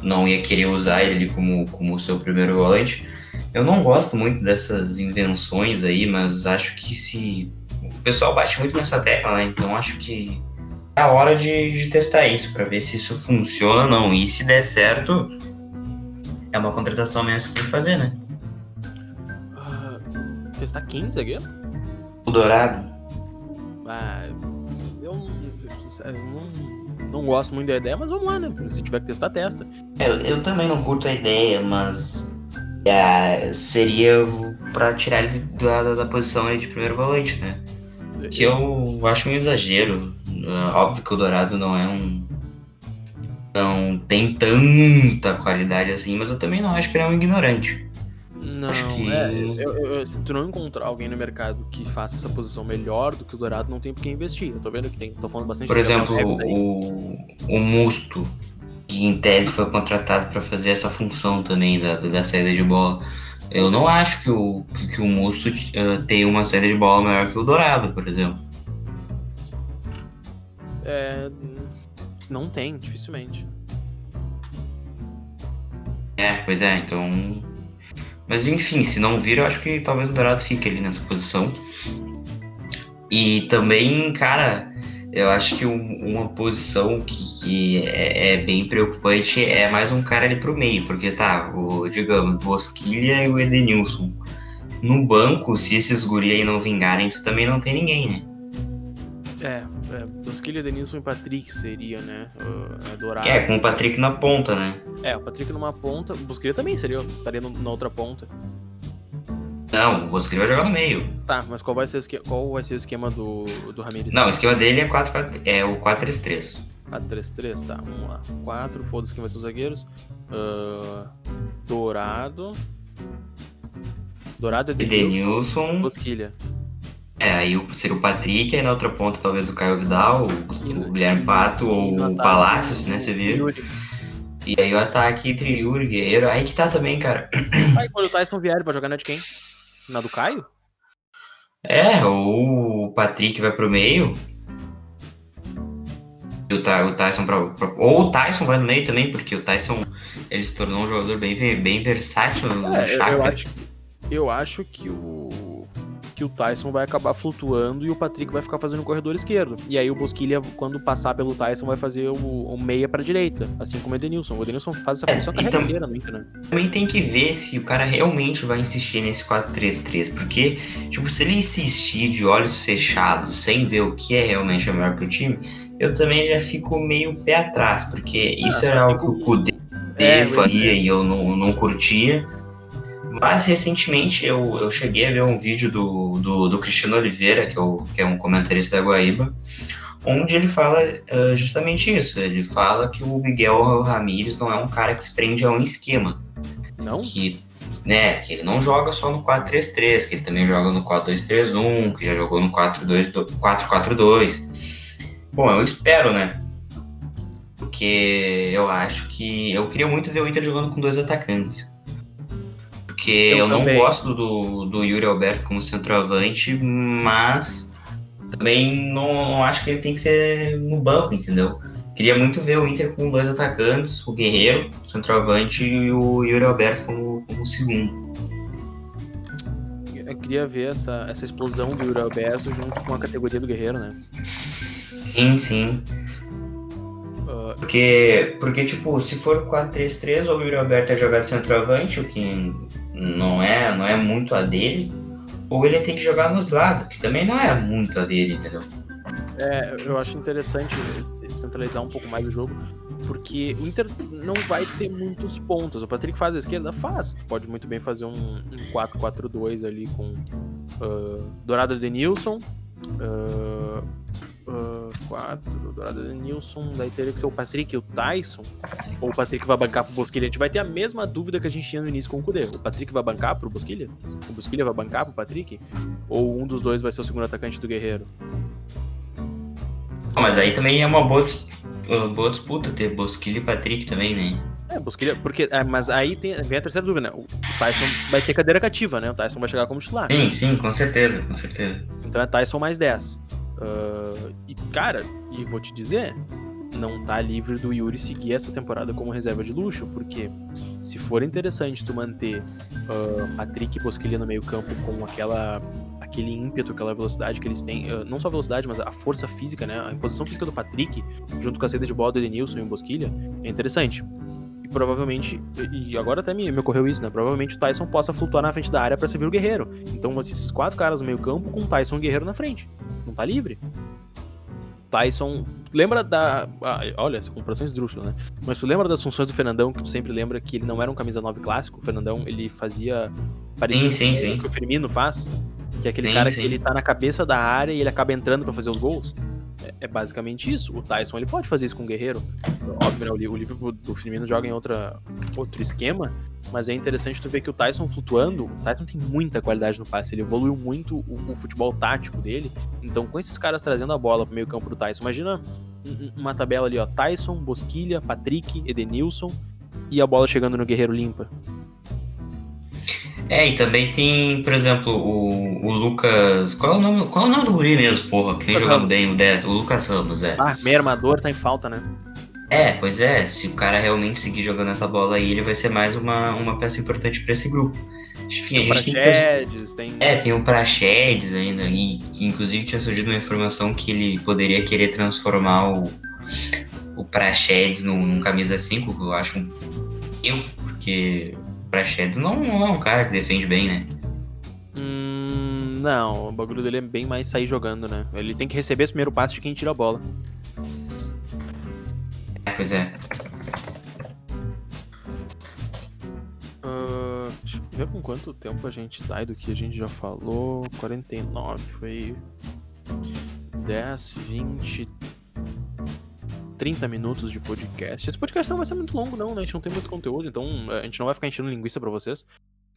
não ia querer usar ele como, como seu primeiro volante. Eu não gosto muito dessas invenções aí, mas acho que se o pessoal bate muito nessa tecla, né? Então acho que é a hora de, de testar isso para ver se isso funciona ou não. E se der certo, é uma contratação mesmo que tem que fazer, né? Uh, testar quem, zagueiro? O Dourado. Ah, eu, eu não, não gosto muito da ideia, mas vamos lá, né? Se tiver que testar, testa. Eu, eu também não curto a ideia, mas é, seria para tirar ele da, da posição de primeiro volante, né? Que eu acho um exagero. Uh, óbvio que o Dourado não é um. Não tem tanta qualidade assim, mas eu também não acho que ele é um ignorante. Não, que... é, eu, eu, se tu não encontrar alguém no mercado que faça essa posição melhor do que o Dourado, não tem por que investir. Eu tô vendo que tem, tô falando bastante Por exemplo, o, o Musto, que em tese foi contratado para fazer essa função também da, da saída de bola. Eu não acho que o, que o Musto uh, tem uma saída de bola melhor que o Dourado, por exemplo. É, não tem, dificilmente. É, pois é, então. Mas enfim, se não vir, eu acho que talvez o Dourado fique ali nessa posição. E também, cara, eu acho que um, uma posição que, que é, é, bem preocupante é mais um cara ali pro meio, porque tá, o, digamos, Bosquilha e o Edenilson. No banco, se esses guri aí não vingarem, tu também não tem ninguém, né? É, é Bosquilha, Edenilson e Patrick seria, né? Uh, Dourado. É, com o Patrick na ponta, né? É, o Patrick numa ponta, o Bosquilha também seria, estaria na outra ponta. Não, o Bosquilha vai jogar no meio. Tá, mas qual vai ser o esquema, qual vai ser o esquema do, do Ramirez? Não, o esquema dele é, 4, 4 é o 4-3-3. 4-3-3, tá, vamos lá. 4, foda-se quem vai ser os zagueiros. Uh, Dourado. Dourado, Edenilson. Edenilson. Bosquilha. É, aí seria o Patrick, aí na outra ponta talvez o Caio Vidal, o, o Guilherme Pato ou o Palácios, né, você viu? E aí o ataque entre Yuri Guerreiro, aí que tá também, cara. Aí quando o Tyson vier, ele vai jogar na de quem? Na do Caio? É, ou o Patrick vai pro meio. E o, o Tyson pra, pra, Ou o Tyson vai no meio também, porque o Tyson ele se tornou um jogador bem, bem versátil no é, Eu acho, eu acho que o que o Tyson vai acabar flutuando e o Patrick vai ficar fazendo o corredor esquerdo. E aí o Bosquilha, quando passar pelo Tyson, vai fazer o, o meia pra direita, assim como o Edenilson. O Edenilson faz essa É, função a carreira tam- inteira no Inter, né? Também tem que ver se o cara realmente vai insistir nesse 4-3-3, porque, tipo, se ele insistir de olhos fechados, sem ver o que é realmente o melhor pro time, eu também já fico meio pé atrás, porque isso Ah, era algo que o Kudê É, fazia e eu não, não curtia. Mas recentemente eu, eu cheguei a ver um vídeo do, do, do Cristiano Oliveira, que, é o- que é um comentarista da Guaíba, onde ele fala ah, justamente isso. Ele fala que o Miguel Ramírez não é um cara que se prende a um esquema Não? que, né, que ele não joga só no 4-3-3, que ele também joga no 4-2-3-1, que já jogou no 4-2 4-4-2. Bom, eu espero, né? Porque eu acho que. Eu queria muito ver o Inter jogando com dois atacantes. Porque Eu eu, não também. gosto do, do Yuri Alberto como centroavante, mas também não, não acho que ele tem que ser no banco, entendeu? Queria muito ver o Inter com dois atacantes, o Guerreiro, centroavante, e o Yuri Alberto como, como segundo. Eu queria ver essa, essa explosão do Yuri Alberto junto com a categoria do Guerreiro, né? Sim, sim. Ah, Porque, porque tipo, se for 4-3-3, ou o Yuri Alberto é jogar de centroavante, o que não é, não é muito a dele, ou ele tem que jogar nos lados, que também não é muito a dele, entendeu? É, eu acho interessante centralizar um pouco mais o jogo, porque o Inter não vai ter muitos pontos. O Patrick faz a esquerda? Faz. Pode muito bem fazer um, um 4-4-2 ali com ah, Dourado Denilson. Uh, 4, Dourado Denilson. Daí teria que ser o Patrick e o Tyson. Ou o Patrick vai bancar pro Bosquilha. A gente vai ter a mesma dúvida que a gente tinha no início com o Kudê. O Patrick vai bancar pro Bosquilha? O Bosquilha vai bancar pro Patrick? Ou um dos dois vai ser o segundo atacante do Guerreiro? Ah, Mas aí também é uma boa, uh, boa disputa ter Bosquilha e Patrick também, né? É, Bosquilha, porque, é, mas aí tem, vem a terceira dúvida, né? O Tyson vai ter cadeira cativa, né? O Tyson vai chegar como titular. Sim, sim, com certeza, com certeza. Então é Tyson mais 10. Ah, e, cara, e vou te dizer, não tá livre do Yuri seguir essa temporada como reserva de luxo, porque se for interessante tu manter ah, Patrick e Bosquilha no meio campo com aquela aquele ímpeto, aquela velocidade que eles têm, ah, não só a velocidade, mas a força física, né? A imposição física do Patrick, junto com a saída de bola do Edenilson e o Bosquilha, é interessante. Provavelmente, e agora até me, me ocorreu isso, né? Provavelmente o Tyson possa flutuar na frente da área pra servir o Guerreiro. Então, assim, esses quatro caras no meio campo com o Tyson e o Guerreiro na frente. Não tá livre. Tyson. Lembra da. ah, olha, essa comparação esdrúxula, né? Mas tu lembra das funções do Fernandão, que tu sempre lembra que ele não era um camisa 9 clássico? O Fernandão, ele fazia. Parecido Sim, sim, o que o Firmino faz. Que é aquele Sim, cara que ele tá na cabeça da área e ele acaba entrando pra fazer os gols. É, é basicamente isso. O Tyson ele pode fazer isso com o Guerreiro. Óbvio, né? O, li- o livro do Firmino joga em outra, outro esquema, mas é interessante tu ver que o Tyson flutuando, o Tyson tem muita qualidade no passe, ele evoluiu muito o, o futebol tático dele. Então, com esses caras trazendo a bola pro meio campo do Tyson, imagina um- um- uma tabela ali, ó, Tyson, Bosquilha, Patrick, Edenilson e a bola chegando no Guerreiro limpa. É, e também tem, por exemplo, o, o Lucas. Qual é o nome? Qual é o nome do guri mesmo, porra? Que vem Lucas jogando Ramos. bem o 10, o Lucas Ramos, é. Ah, meio armador tá em falta, né? É, pois é, se o cara realmente seguir jogando essa bola aí, ele vai ser mais uma, uma peça importante pra esse grupo. Enfim, a gente tem Praxedes, tem. É, tem o Praxedes ainda, e inclusive tinha surgido uma informação que ele poderia querer transformar o, o Praxedes num, num camisa 5, que eu acho um eu, porque o Praxedes não, não é um cara que defende bem, né? Hum, não, o bagulho dele é bem mais sair jogando, né? Ele tem que receber esse primeiro passe de quem tira a bola. É, pois é. Ah, deixa eu ver com quanto tempo a gente tá e do que a gente já falou. 49, foi 10, 20, 30 minutos de podcast. Esse podcast não vai ser muito longo, não, né? A gente não tem muito conteúdo, então a gente não vai ficar enchendo linguiça pra vocês.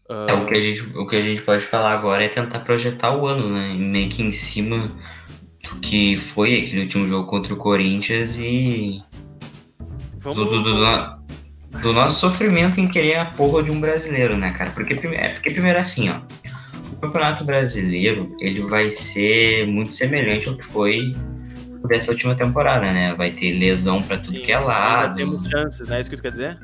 Ah, É, o, que a gente, o que a gente pode falar agora é tentar projetar o ano, né? Meio que em cima do que foi aquele último jogo contra o Corinthians e vamos. do, do, do- do nosso sofrimento em querer a porra de um brasileiro, né, cara? Porque, é, porque primeiro assim, ó. O Campeonato Brasileiro, ele vai ser muito semelhante ao que foi dessa última temporada, né? Vai ter lesão pra tudo Sim, que é lado. Temos chances, né? Isso que tu quer dizer?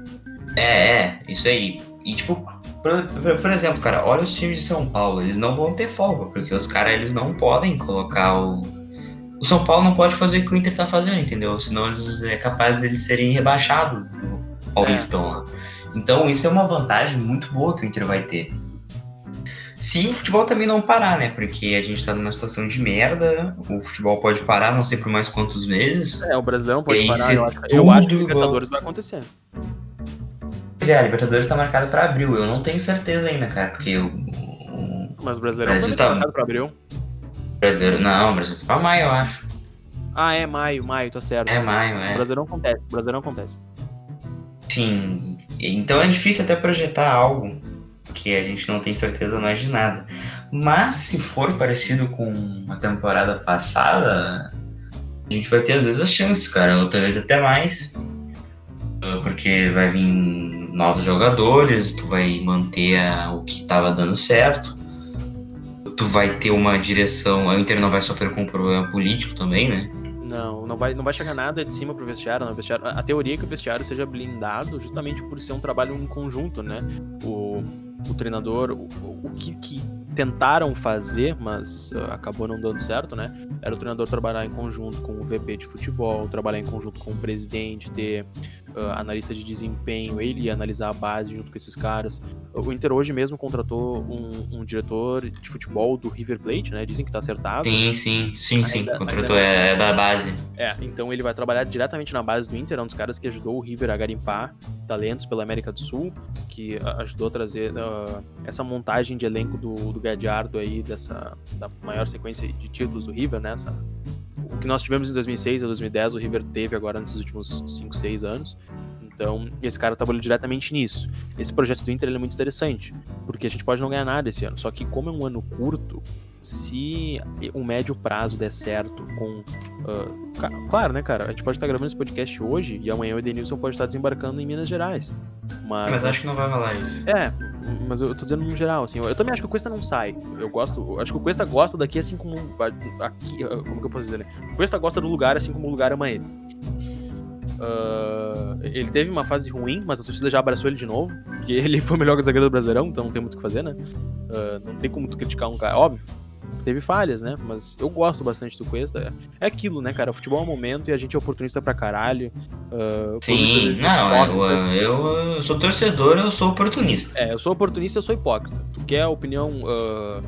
É, é, isso aí. E tipo, Por, por, exemplo, cara, olha os times de São Paulo, eles não vão ter folga, porque os caras eles não podem colocar o. O São Paulo não pode fazer o que o Inter tá fazendo, entendeu? Senão eles é capaz deles serem rebaixados no Paulistão é. lá. Então isso é uma vantagem muito boa que o Inter vai ter. Se o futebol também não parar, né? Porque a gente tá numa situação de merda, o futebol pode parar, não sei por mais quantos meses. É, o Brasileirão pode parar, eu acho, eu acho que o Libertadores vai acontecer. É, a Libertadores tá marcada pra abril, eu não tenho certeza ainda, cara, porque o... Mas o Brasileirão Brasil tá marcado pra abril? Brasileiro, não, o Brasil tá pra maio, eu acho. Ah, é maio, maio, tá certo. É maio, é. O Brasileirão acontece, o Brasileirão acontece. Sim, então é difícil até projetar algo que a gente não tem certeza mais de nada. Mas se for parecido com a temporada passada, a gente vai ter as chances, cara, ou talvez até mais. Ah, porque vai vir novos jogadores, tu vai manter a, o que estava dando certo. Tu vai ter uma direção, a Inter não vai sofrer com um problema político também, né? Não, não vai, não vai chegar nada de cima pro vestiário, não. vestiário. A teoria é que o vestiário seja blindado justamente por ser um trabalho em conjunto, né? O, o treinador, o, o que, que tentaram fazer, mas uh, acabou não dando certo, né? Era o treinador trabalhar em conjunto com o VP de futebol, trabalhar em conjunto com o presidente, ter uh, analista de desempenho, ele ia analisar a base junto com esses caras. O Inter hoje mesmo contratou um, um diretor de futebol do River Plate, né? Dizem que tá acertado. Sim, sim, sim, sim. Contratou ainda... é, é da base. É, então ele vai trabalhar diretamente na base do Inter, é um dos caras que ajudou o River a garimpar talentos pela América do Sul, que ajudou a trazer uh, essa montagem de elenco do, do Gadiardo aí, dessa da maior sequência de títulos do River, né? Essa, o que nós tivemos em 2006 a 2010, o River teve agora nesses últimos 5, 6 anos. Então, esse cara trabalhou diretamente nisso. Esse projeto do Inter é muito interessante, porque a gente pode não ganhar nada esse ano. Só que, como é um ano curto, se o médio prazo der certo com. Uh, claro, né, cara? A gente pode estar gravando esse podcast hoje e amanhã o Edenilson pode estar desembarcando em Minas Gerais. Mas, mas acho que não vai rolar isso. É, mas eu tô dizendo no geral, assim. Eu, também acho que o Cuesta não sai. Eu gosto. Acho que o Cuesta gosta daqui assim como. Aqui, como que eu posso dizer, né? O Cuesta gosta do lugar assim como o lugar ama ele. Uh, ele teve uma fase ruim, mas a torcida já abraçou ele de novo. Porque ele foi o melhor zagueiro do Brasileirão, então não tem muito o que fazer, né? Uh, não tem como tu criticar um cara. Óbvio, teve falhas, né? Mas eu gosto bastante do Cuesta. É aquilo, né, cara? O futebol é um momento e a gente é oportunista pra caralho. Uh, Sim, não, eu, eu, eu, sou torcedor, eu sou oportunista. É, eu sou oportunista, eu sou hipócrita. Tu quer a opinião. Uh,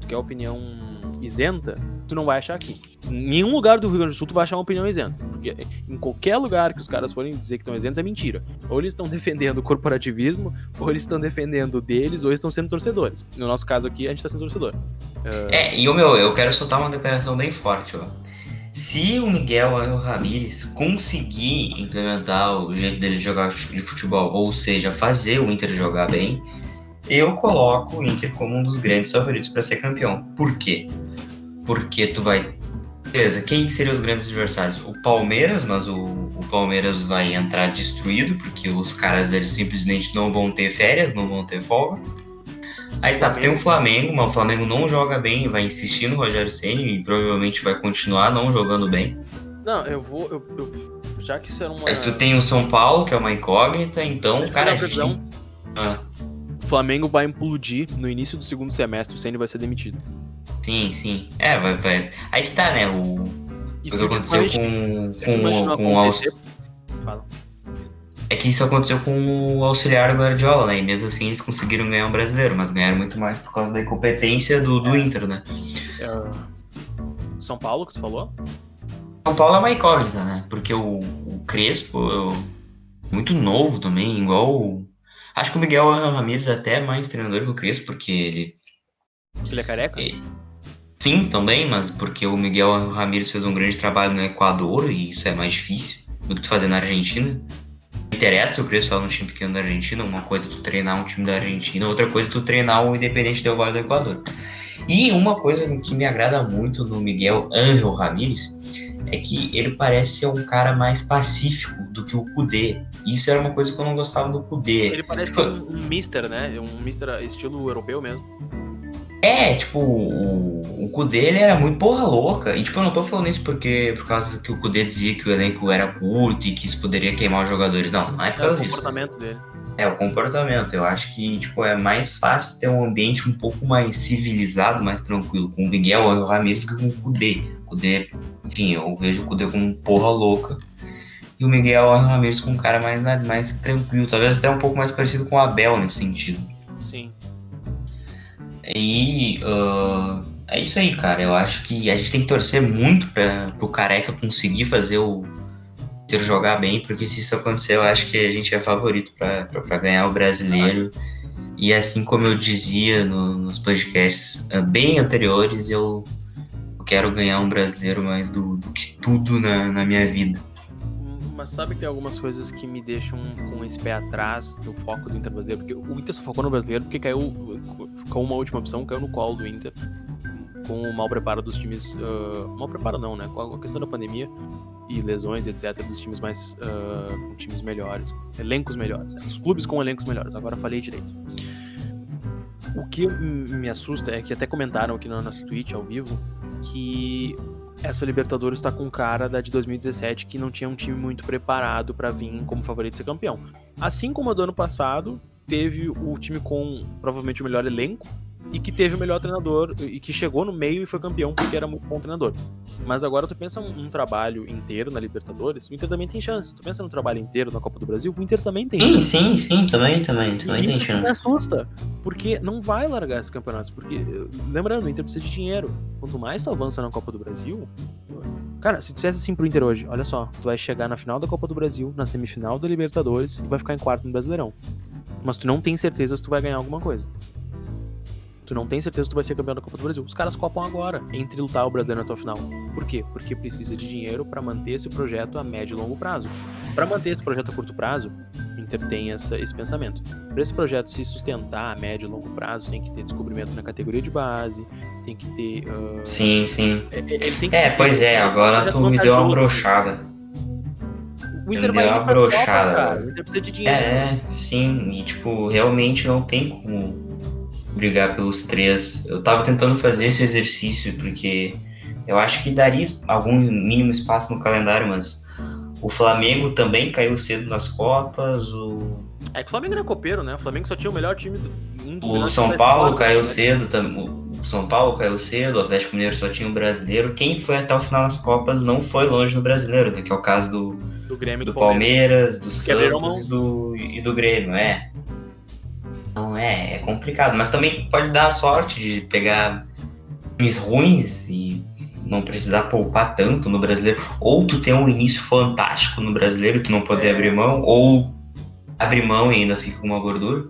tu quer a opinião isenta, tu não vai achar aqui. Em nenhum lugar do Rio Grande do Sul tu vai achar uma opinião isenta. Porque em qualquer lugar que os caras forem dizer que estão isentos é mentira. Ou eles estão defendendo o corporativismo, ou eles estão defendendo deles, ou eles estão sendo torcedores. No nosso caso aqui, a gente está sendo torcedor. Uh... É, e o meu, eu quero soltar uma declaração bem forte, ó. Se o Miguel Ramírez conseguir implementar o jeito dele jogar de futebol, ou seja, fazer o Inter jogar bem, eu coloco o Inter como um dos grandes favoritos para ser campeão. Por quê? Porque tu vai. Beleza, quem seriam os grandes adversários? O Palmeiras, mas o, o Palmeiras vai entrar destruído, porque os caras eles simplesmente não vão ter férias, não vão ter folga. Aí tá, tem o Flamengo, mas o Flamengo não joga bem, vai insistir no Rogério Senna e provavelmente vai continuar não jogando bem. Não, eu vou. Eu, eu, já que isso era uma. Aí tu tem o São Paulo, que é uma incógnita, então, cara. A gente... ah. O Flamengo vai implodir no início do segundo semestre, o Senna vai ser demitido. Sim, sim. É, vai, vai. Aí que tá, né? O, o que aconteceu com, com, com o auxiliar. É que isso aconteceu com o auxiliar do Guardiola, né? E mesmo assim eles conseguiram ganhar um brasileiro, mas ganharam muito mais por causa da incompetência do, do é. Inter, né? É... São Paulo, que tu falou? São Paulo é uma incógnita, né? Porque o, o Crespo, eu, muito novo também, igual Acho que o Miguel Ramírez é até mais treinador que o Crespo, porque ele. Ele é careca? Sim, também, mas porque o Miguel Ramírez fez um grande trabalho no Equador e isso é mais difícil do que tu fazer na Argentina. Não interessa o Crespo estar num time pequeno da Argentina, uma coisa é tu treinar um time da Argentina, outra coisa é tu treinar o Independente Del Valle do Equador. E uma coisa que me agrada muito no Miguel Ángel Ramírez é que ele parece ser um cara mais pacífico do que o Kudê. Isso era uma coisa que eu não gostava do Kudê. Ele parece tipo, um, um mister, né? Um mister estilo europeu mesmo. É, tipo, o, o Kudê ele era muito porra louca. E tipo, eu não tô falando isso porque por causa que o Kudê dizia que o elenco era curto e que isso poderia queimar os jogadores. Não, não é por causa disso. o comportamento dele. É, o comportamento. Eu acho que tipo, é mais fácil ter um ambiente um pouco mais civilizado, mais tranquilo, com o Miguel ou o Ramiro do que com o Kudê. Kudê, enfim, eu vejo o Kudê como porra louca. E o Miguel Ramirez com um cara mais, mais tranquilo, talvez até um pouco mais parecido com o Abel nesse sentido. Sim. E uh, é isso aí, cara. Eu acho que a gente tem que torcer muito para o Careca conseguir fazer o ter jogar bem, porque se isso acontecer, eu acho que a gente é favorito para ganhar o brasileiro. E assim como eu dizia no, nos podcasts uh, bem anteriores, eu, eu quero ganhar um brasileiro mais do, do que tudo na, na minha vida. Sabe que tem algumas coisas que me deixam com esse pé atrás do foco do Inter brasileiro? Porque o Inter só focou no brasileiro porque caiu com uma última opção, caiu no colo do Inter. Com o mau preparo dos times. Uh, mal preparo não, né? Com a questão da pandemia e lesões, etc., dos times mais. Uh, com times melhores, elencos melhores. Né? Os clubes com elencos melhores. Agora falei direito. O que me assusta é que até comentaram aqui na nossa Twitch ao vivo que essa Libertadores está com cara da de 2017 que não tinha um time muito preparado para vir como favorito ser campeão. Assim como a do ano passado, teve o time com provavelmente o melhor elenco e que teve o melhor treinador e que chegou no meio e foi campeão porque era muito bom treinador. Mas agora tu pensa um, um trabalho inteiro na Libertadores, o Inter também tem chance. Tu pensa no trabalho inteiro na Copa do Brasil, o Inter também tem sim, chance. Sim, sim, também, também, também e tem chance. me assusta, porque não vai largar esses campeonatos, porque lembrando, o Inter precisa de dinheiro. Quanto mais tu avança na Copa do Brasil, Cara, se tu dissesse assim pro Inter hoje, olha só, tu vai chegar na final da Copa do Brasil, na semifinal da Libertadores e vai ficar em quarto no Brasileirão. Mas tu não tem certeza se tu vai ganhar alguma coisa. Tu não tem certeza que tu vai ser campeão da Copa do Brasil. Os caras copam agora, entre lutar o brasileiro até o final. Por quê? Porque precisa de dinheiro para manter esse projeto a médio e longo prazo. Para manter esse projeto a curto prazo, o Inter tem essa, esse pensamento. Para esse projeto se sustentar a médio e longo prazo, tem que ter descobrimento na categoria de base, tem que ter. Uh... Sim, sim. É, é pois é, agora tu me deu uma brochada. O Inter vai uma brochada. O Inter precisa de dinheiro. É, sim, e tipo, realmente não tem como brigar pelos três. Eu tava tentando fazer esse exercício porque eu acho que daria algum mínimo espaço no calendário, mas o Flamengo também caiu cedo nas Copas. O... É que o Flamengo não é copeiro, né? O Flamengo só tinha o melhor time. Um o São Paulo caiu né? cedo também. O São Paulo caiu cedo, o Atlético Mineiro só tinha o brasileiro. Quem foi até o final das Copas não foi longe no brasileiro, né? que é o caso do, do Grêmio do, do Palmeiras, do Santos e do, e do Grêmio, é. Não é, é complicado, mas também pode dar a sorte de pegar times ruins e não precisar poupar tanto no brasileiro, ou tu ter um início fantástico no brasileiro que não poder é. abrir mão, ou abrir mão e ainda fica com uma gordura.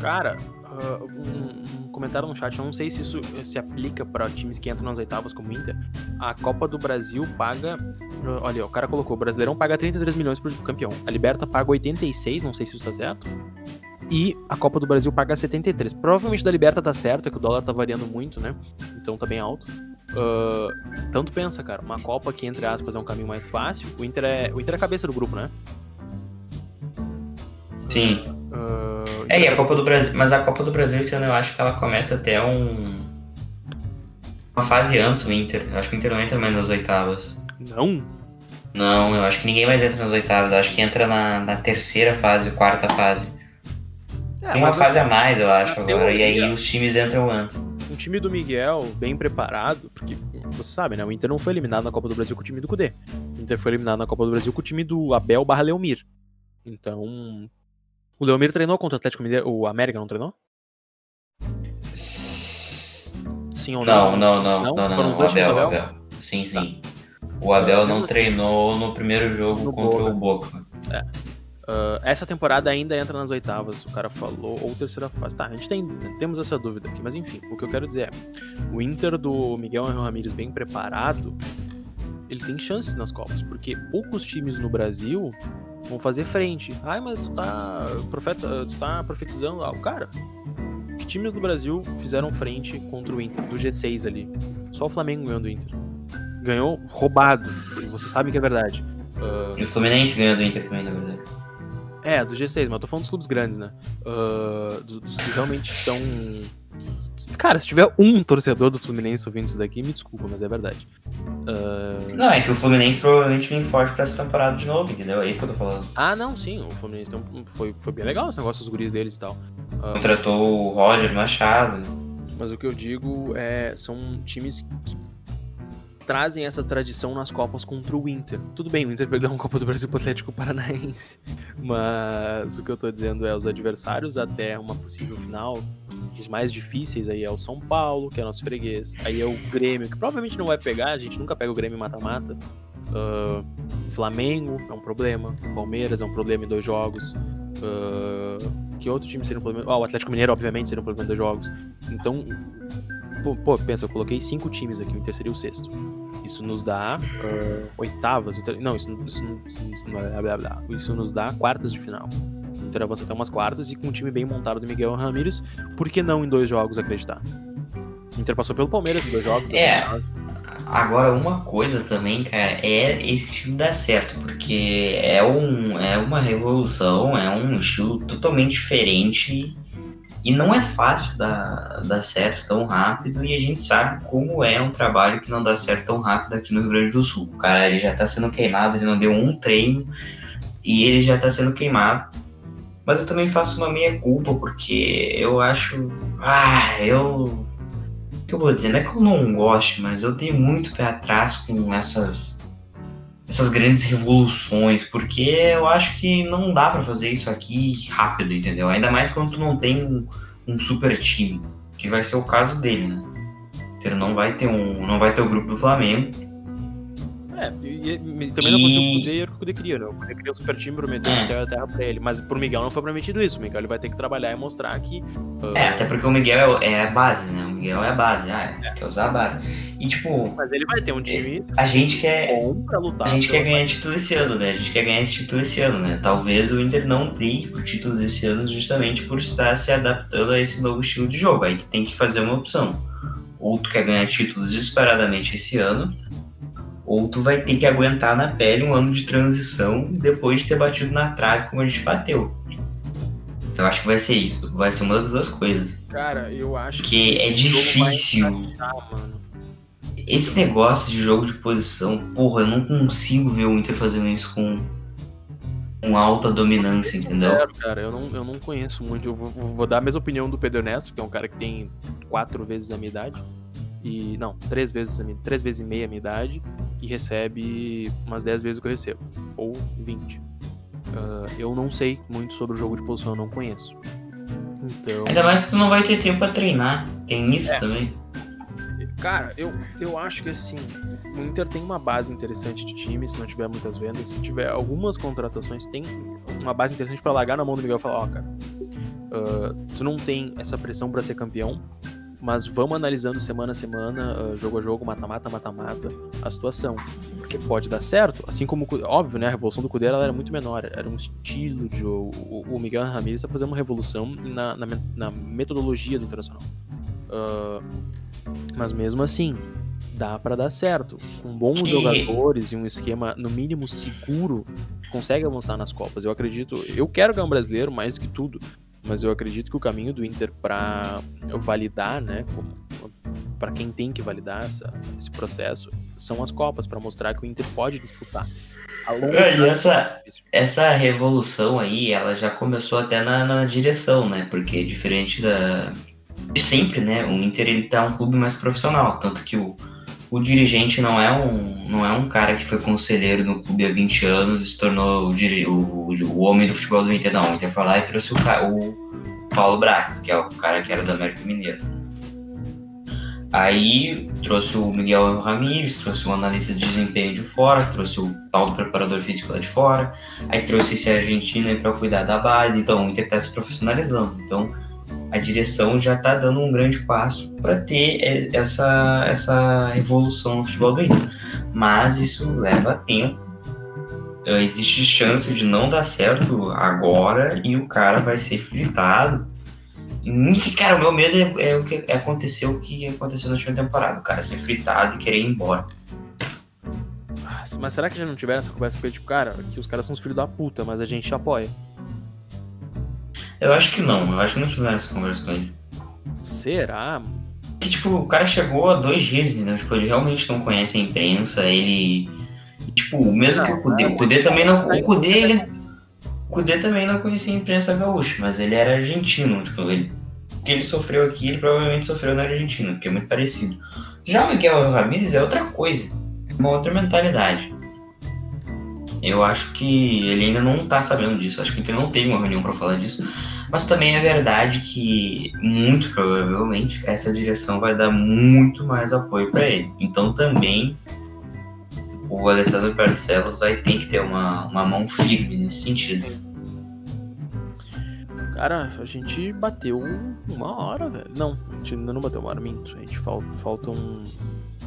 Cara, uh, um, um, comentário no chat, eu não sei se isso se aplica para times que entram nas oitavas como o Inter. A Copa do Brasil paga. Uh, olha, o cara colocou: o Brasileirão paga 33 milhões por campeão. A Liberta paga 86, não sei se isso tá certo e a Copa do Brasil paga 73. Provavelmente da Liberta tá certo, é que o dólar tá variando muito, né? Então tá bem alto. Uh, tanto pensa, cara, uma Copa que, entre aspas, é um caminho mais fácil. O Inter é, o Inter é a cabeça do grupo, né? Sim. Uh, é, e a Copa do Brasil. Mas a Copa do Brasil esse ano eu acho que ela começa até um. Uma fase antes o Inter. Eu acho que o Inter não entra mais nas oitavas. Não? Não, eu acho que ninguém mais entra nas oitavas. Eu acho que entra na, na terceira fase, quarta fase. É, Tem uma fase a mais, eu acho, agora. E aí os times entram antes. Um time do Miguel, bem preparado, porque você sabe, né? O Inter não foi eliminado na Copa do Brasil com o time do Cudê. O Inter foi eliminado na Copa do Brasil com o time do Abel barra Leomir. Então. O Leomir treinou contra o Atlético Mineiro. O América não treinou? Sim ou não? Não, não, não. não, não, não. O Abel, Abel? Abel. Sim, sim. Tá. O Abel não treinou no primeiro jogo no contra Boca. o Boca. É. Uh, essa temporada ainda entra nas oitavas, o cara falou, ou terceira fase. Tá, a gente tem, temos essa dúvida aqui, mas enfim, o que eu quero dizer é: o Inter do Miguel Angel Ramírez bem preparado, ele tem chances nas Copas, porque poucos times no Brasil vão fazer frente. Ai, mas tu tá, profeta, tu tá profetizando algo. Cara, que times no Brasil fizeram frente contra o Inter, do G6 ali? Só o Flamengo ganhou do Inter. Ganhou roubado, vocês sabem que é verdade. Uh... E o Fluminense ganhou do Inter também, na verdade. É, do G6, mas eu tô falando dos clubes grandes, né? Uh, dos, dos, que realmente são. Cara, se tiver um torcedor do Fluminense ouvindo isso daqui, me desculpa, mas é verdade. Uh... Não, é que o Fluminense provavelmente vem forte pra essa temporada de novo, entendeu? É isso que eu tô falando. Ah, não, sim, o Fluminense um... foi, foi bem legal esse negócio dos guris deles e tal. Uh... Contratou o Roger Machado. Mas o que eu digo é. São times que trazem essa tradição nas Copas contra o Inter. Tudo bem, o Inter perdeu uma Copa do Brasil pro Atlético Paranaense, mas o que eu tô dizendo é os adversários até uma possível final, os mais difíceis aí é o São Paulo, que é nosso freguês, aí é o Grêmio, que provavelmente não vai pegar, a gente nunca pega o Grêmio mata-mata. Uh, Flamengo é um problema, Palmeiras é um problema em dois jogos. Uh, que outro time seria um problema? Oh, o Atlético Mineiro, obviamente, seria um problema em dois jogos. Então, pô, pensa, eu coloquei cinco times aqui, o Inter seria o sexto. Isso nos dá uh, oitavas. Não, isso, isso, isso, isso, blá, blá, blá. isso nos dá quartas de final. O Inter avança até umas quartas e com um time bem montado do Miguel Ramírez, por que não em dois jogos acreditar? O Inter passou pelo Palmeiras em dois jogos. É. Agora, uma coisa também, cara, é esse estilo dar certo, porque é, um, é uma revolução, é um estilo totalmente diferente e não é fácil dar, dar certo tão rápido e a gente sabe como é um trabalho que não dá certo tão rápido aqui no Rio Grande do Sul. O cara ele já está sendo queimado, ele não deu um treino e ele já está sendo queimado. Mas eu também faço uma meia culpa porque eu acho. Ah, eu. O que eu vou dizer? Não é que eu não gosto, mas eu tenho muito pé atrás com essas essas grandes revoluções, porque eu acho que não dá para fazer isso aqui rápido, entendeu? Ainda mais quando tu não tem um, um, super time, que vai ser o caso dele, né? Ele não vai ter um, não vai ter o grupo do Flamengo, é, e, e também não aconteceu com o Kudê e o Kudê queria, né? O Kudê queria um super time, prometeu é. o céu e a terra pra ele. Mas pro Miguel não foi prometido isso. O Miguel ele vai ter que trabalhar e mostrar que. Uh... É, até porque o Miguel é, é a base, né? O Miguel é a base, ah, é. quer usar a base. E tipo. Mas ele vai ter um time. A gente quer. Bom pra lutar. A gente quer ganhar título esse ano, né? A gente quer ganhar esse título esse ano, né? Talvez o Inter não brigue por títulos esse ano justamente por estar se adaptando a esse novo estilo de jogo. Aí tu tem que fazer uma opção. Ou tu quer ganhar títulos disparadamente esse ano, ou tu vai ter que aguentar na pele um ano de transição depois de ter batido na trave como a gente bateu. Então acho que vai ser isso, vai ser uma das duas coisas. Cara, eu acho que, que é difícil. Esse negócio de jogo de posição, porra, eu não consigo ver o Inter fazendo isso com com alta dominância, entendeu? Zero, cara, eu não, eu não conheço muito. Eu vou, vou, dar a mesma opinião do Pedro Ernesto, que é um cara que tem quatro vezes a minha idade. E. Não, três vezes, três vezes e meia a minha idade e recebe umas 10 vezes o que eu recebo, ou 20. Uh, ah, eu não sei muito sobre o jogo de posição, eu não conheço. Então... Ainda mais que tu não vai ter tempo pra treinar, tem isso é. também. Cara, eu, eu acho que assim, o Inter tem uma base interessante de time, se não tiver muitas vendas. Se tiver algumas contratações, tem uma base interessante para largar na mão do Miguel e falar: Ó, oh, cara, uh, tu não tem essa pressão para ser campeão, mas vamos analisando semana a semana, uh, jogo a jogo, mata-mata, mata-mata, a situação. Porque pode dar certo, assim como, óbvio, né, a revolução do Cudê era muito menor, era um estilo de jogo. O, Miguel Ramírez está fazendo uma revolução na, na, na, metodologia do Internacional. Uh, mas mesmo assim, dá para dar certo. Com bons jogadores e um esquema, no mínimo, seguro, consegue avançar nas Copas. Eu acredito, eu quero ganhar um brasileiro mais do que tudo, mas eu acredito que o caminho do Inter para validar, né, para quem tem que validar essa, esse processo, são as Copas, para mostrar que o Inter pode disputar. É, e essa, essa revolução aí, ela já começou até na, na direção, né? Porque diferente da, de sempre, né? O Inter ele tá um clube mais profissional, tanto que o, o dirigente não é um não é um cara que foi conselheiro no clube há 20 anos e se tornou o, o, o homem do futebol do Inter, não. O Inter foi lá e trouxe o, o Paulo Brax, que é o cara que era do América Mineiro. Aí trouxe o Miguel Ramírez, trouxe o analista de desempenho de fora, trouxe o tal do preparador físico lá de fora, aí trouxe esse argentino para cuidar da base, então o Inter está se profissionalizando. Então a direção já está dando um grande passo para ter essa, essa evolução no futebol Inter. Mas isso leva tempo. Uh, existe chance de não dar certo agora e o cara vai ser fritado. E, cara, o meu medo é, é o que aconteceu o que aconteceu na última temporada. O cara ser fritado e querer ir embora. Mas será que já não tiver essa conversa com ele? Tipo, cara, que os caras são os filhos da puta, mas a gente apoia. Eu acho que não, eu acho que não tiveram essa conversa com ele. Será? Que, tipo, o cara chegou há dois dias, entendeu? Tipo, ele realmente não conhece a imprensa, ele. Tipo, mesmo que o Kudê. O Kudê também não. O Kudê, ele. O Kudê também não conhecia a imprensa gaúcha, mas ele era argentino, tipo, ele. O que ele sofreu aqui, ele provavelmente sofreu na Argentina, porque é muito parecido. Já o Miguel Ramírez é outra coisa, uma outra mentalidade. Eu acho que ele ainda não tá sabendo disso, acho que ele não teve uma reunião para falar disso, mas também é verdade que, muito provavelmente, essa direção vai dar muito mais apoio para ele. Então também o Alessandro Barcelos vai ter que ter uma, uma mão firme nesse sentido. Cara, a gente bateu uma hora, velho. Não, a gente ainda não bateu uma hora, minto. A gente falta, faltam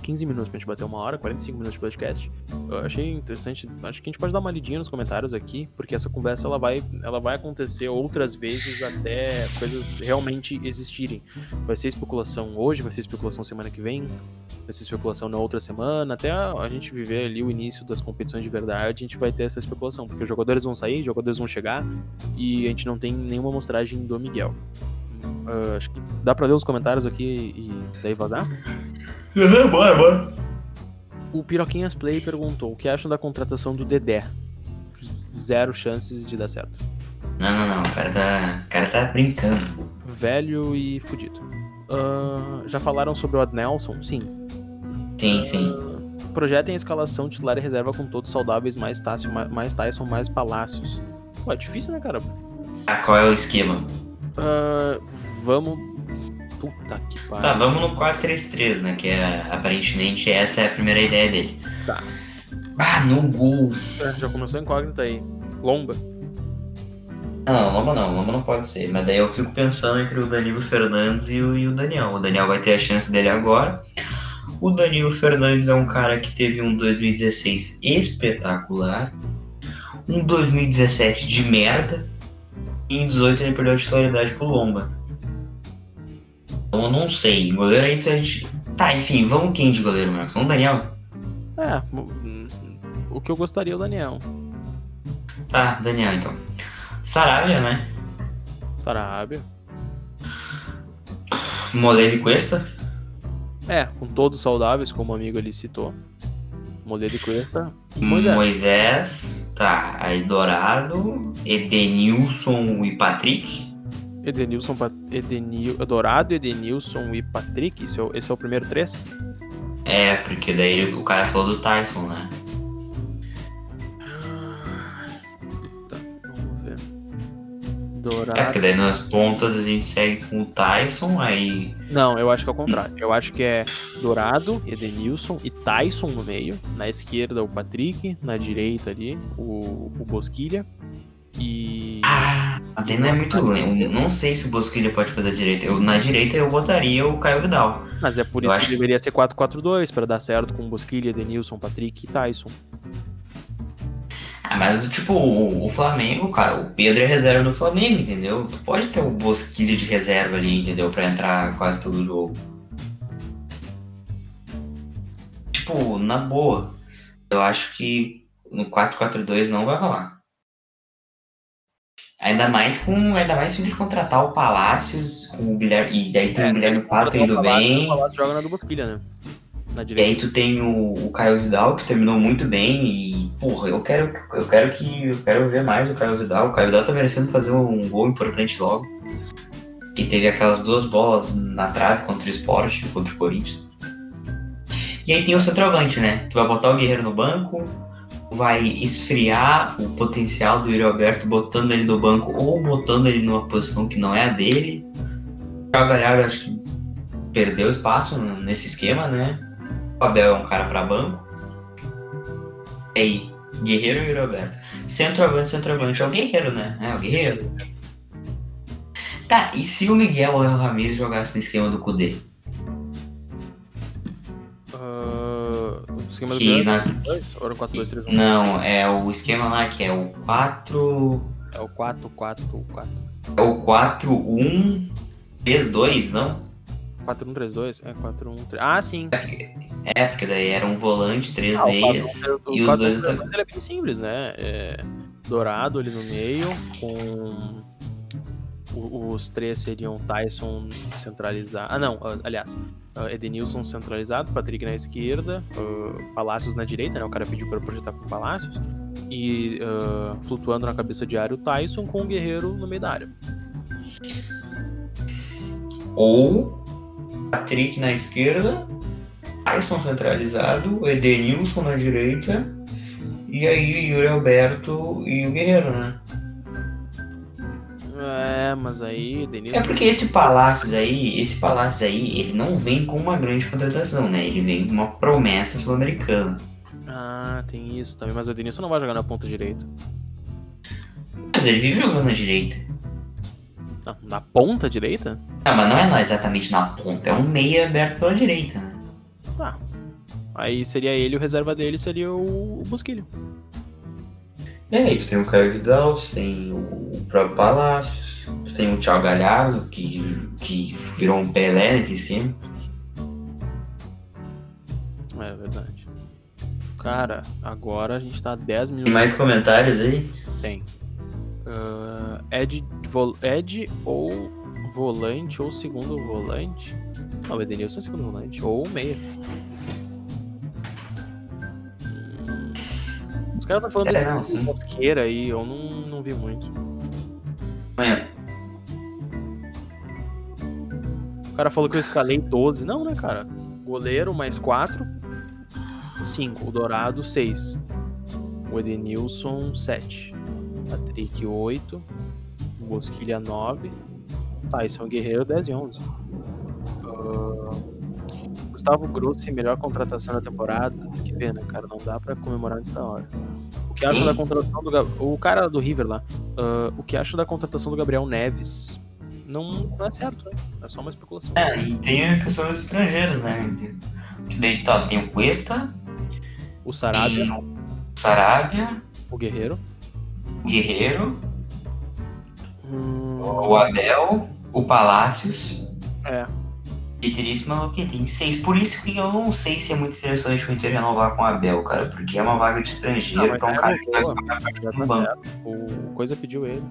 15 minutos pra gente bater uma hora, 45 minutos de podcast. Eu achei interessante, acho que a gente pode dar uma lidinha nos comentários aqui, porque essa conversa ela vai, ela vai acontecer outras vezes até as coisas realmente existirem. Vai ser especulação hoje, vai ser especulação semana que vem, vai ser especulação na outra semana, até a gente viver ali o início das competições de verdade, a gente vai ter essa especulação, porque os jogadores vão sair, os jogadores vão chegar e a gente não tem nenhuma amostragem do Miguel. Uh, acho que dá pra ler os comentários aqui e daí vazar? Uhum, bora, bora. O Piroquinhas Play perguntou o que acham da contratação do Dedé. Zero chances de dar certo. Não, não, não. O cara tá, o cara tá brincando. Velho e fudido. Uh, já falaram sobre o Adnelson? Sim. Sim, sim. Uh, projetem a escalação titular e reserva com todos saudáveis, mais Tyson, mais, Tyson, mais Palácios. Pô, é difícil, né, cara? Ah, qual é o esquema? Uh, vamos Puta que pariu. Tá, vamos no 4-3-3, né? Que é, aparentemente essa é a primeira ideia dele. Tá. Ah, no gol. É, já começou a incógnita aí. Lomba. Não, Lomba não, Lomba não pode ser. Mas daí eu fico pensando entre o Danilo Fernandes e o, e o Daniel. O Daniel vai ter a chance dele agora. O Danilo Fernandes é um cara que teve um 2016 espetacular, um 2017 de merda, e em 18 ele perdeu a titularidade pro Lomba. Então eu não sei. Goleiro aí a gente. Tá, enfim, vamos quem de goleiro, Marcos? Vamos Daniel? É, o que eu gostaria é o Daniel. Tá, Daniel então. Sarabia, né? Sarabia. Moleiro e Cuesta? É, com todos saudáveis, como o amigo ali citou. Moleiro e Cuesta. Moisés. Moisés, tá. Aí Dourado, Edenilson e Patrick. Edenilson, Edenil, Dourado, Edenilson e Patrick? Esse é, o, esse é o primeiro três? É, porque daí o cara falou do Tyson, né? Dourado. É, porque daí nas pontas a gente segue com o Tyson, aí. Não, eu acho que é o contrário. Eu acho que é Dourado, Edenilson e Tyson no meio. Na esquerda o Patrick, na direita ali o, o Bosquilha. E. Ah, até não é muito lento. Não sei se o Bosquilha pode fazer a direita. Eu, na direita eu botaria o Caio Vidal. Mas é por isso que deveria ser 4-4-2 para dar certo com Bosquilha, Denilson, Patrick e Tyson. Ah, mas tipo, o, o, Flamengo, cara, o Pedro é reserva do Flamengo, entendeu? Tu pode ter o Bosquilha de reserva ali, entendeu? Pra entrar quase todo o jogo. Tipo, na boa. Eu acho que no 4-4-2 não vai rolar. Ainda mais com. Ainda mais se contratar o Palácios com o Guilherme. E daí tem é, o Guilherme Pato indo bem. O Palácio joga na do Bosquilha, né? Na e aí tu tem o, o Caio Vidal, que terminou muito bem. E, porra, eu quero, eu quero que. Eu quero ver mais o Caio Vidal. O Caio Vidal tá merecendo fazer um gol importante logo. Que teve aquelas duas bolas na trave contra o Sport, contra o Corinthians. E aí tem o centroavante, né? Tu vai botar o Guerreiro no banco, vai esfriar o potencial do Yuri Alberto botando ele no banco ou botando ele numa posição que não é a dele. O Galhardo acho que perdeu espaço nesse esquema, né? O Abel é um cara para banco. E aí, Guerreiro e Yuri Alberto. Centroavante, centroavante é o Guerreiro, né? É o Guerreiro. Tá, e se o Miguel ou o Ramires jogasse no esquema do Kudê? esquema que do na... 2? Ou era 4, 2, 3, 1? Não, é o esquema lá que é o 4. É o 4, 4, 4. É o 4, 1, 3, 2, não? 4, 1, 3, 2? É 4, 1, 3. Ah, sim. É porque, é, porque daí era um volante, três ah, meias. O e os dois. O 4 é bem simples, né? É dourado ali no meio, com os três seriam Tyson centralizado. Ah, não, ah, aliás, uh, Edenilson centralizado, Patrick na esquerda, uh, Palácios na direita, né? O cara pediu para projetar com Palácios. E uh, flutuando na cabeça de área o Tyson com o Guerreiro no meio da área. Ou Patrick na esquerda, Tyson centralizado, Edenilson na direita, e aí o Yuri Alberto e o Guerreiro, né? É, mas aí, Denilson... É porque esse Palácios aí, esse Palácios aí, ele não vem com uma grande contratação, né? Ele vem com uma promessa sul-americana. Ah, tem isso também, mas o Denilson não vai jogar na ponta direita. Mas ele vive jogando na direita. Não, na ponta direita? Não, mas não é exatamente na ponta, é um meia aberto pela direita, né? Tá. Aí seria ele, o reserva dele seria o, o Busquilho. É, aí tu tem o Caio Vidal, tu tem o próprio Palácios, tu tem o Thiago Galhardo, que, que virou um Pelé nesse esquema. É verdade. Cara, agora a gente tá 10 minutos. Tem mais comentários aí? Tem. Uh, Ed, Ed ou volante ou segundo volante. Não, o Edenilson é segundo volante. Ou meia. Os caras estão falando É, desse de mosqueira aí, eu não, não vi muito. É. O cara falou que eu escalei 12. Não, né, cara? Goleiro mais 4. 5. O Dourado, 6. O Edenilson, 7. Patrick, 8. Bosquilha, 9. Tyson Guerreiro, 10 e 11. Ah, Gustavo Grossi, melhor contratação da temporada. Tem que ver, né, cara? Não dá pra comemorar antes da hora. O que acha da contratação do. Gab- O cara do River lá. ah, o que acha da contratação do Gabriel Neves? Não, não é certo, né? É só uma especulação. É, e tem a questão dos estrangeiros, né? Que daí tá, tem o Cuesta, O Sarabia, o Sarabia, o Guerreiro. o Guerreiro, Hum, o Abel, o Palácios. é. E maluco aqui, tem seis. Por isso que eu não sei se é muito interessante o Inter renovar com o Abel, cara. Porque é uma vaga de estrangeiro Não, pra um mas cara é que vai ficar parte Já do tá banco. O Coisa pediu ele.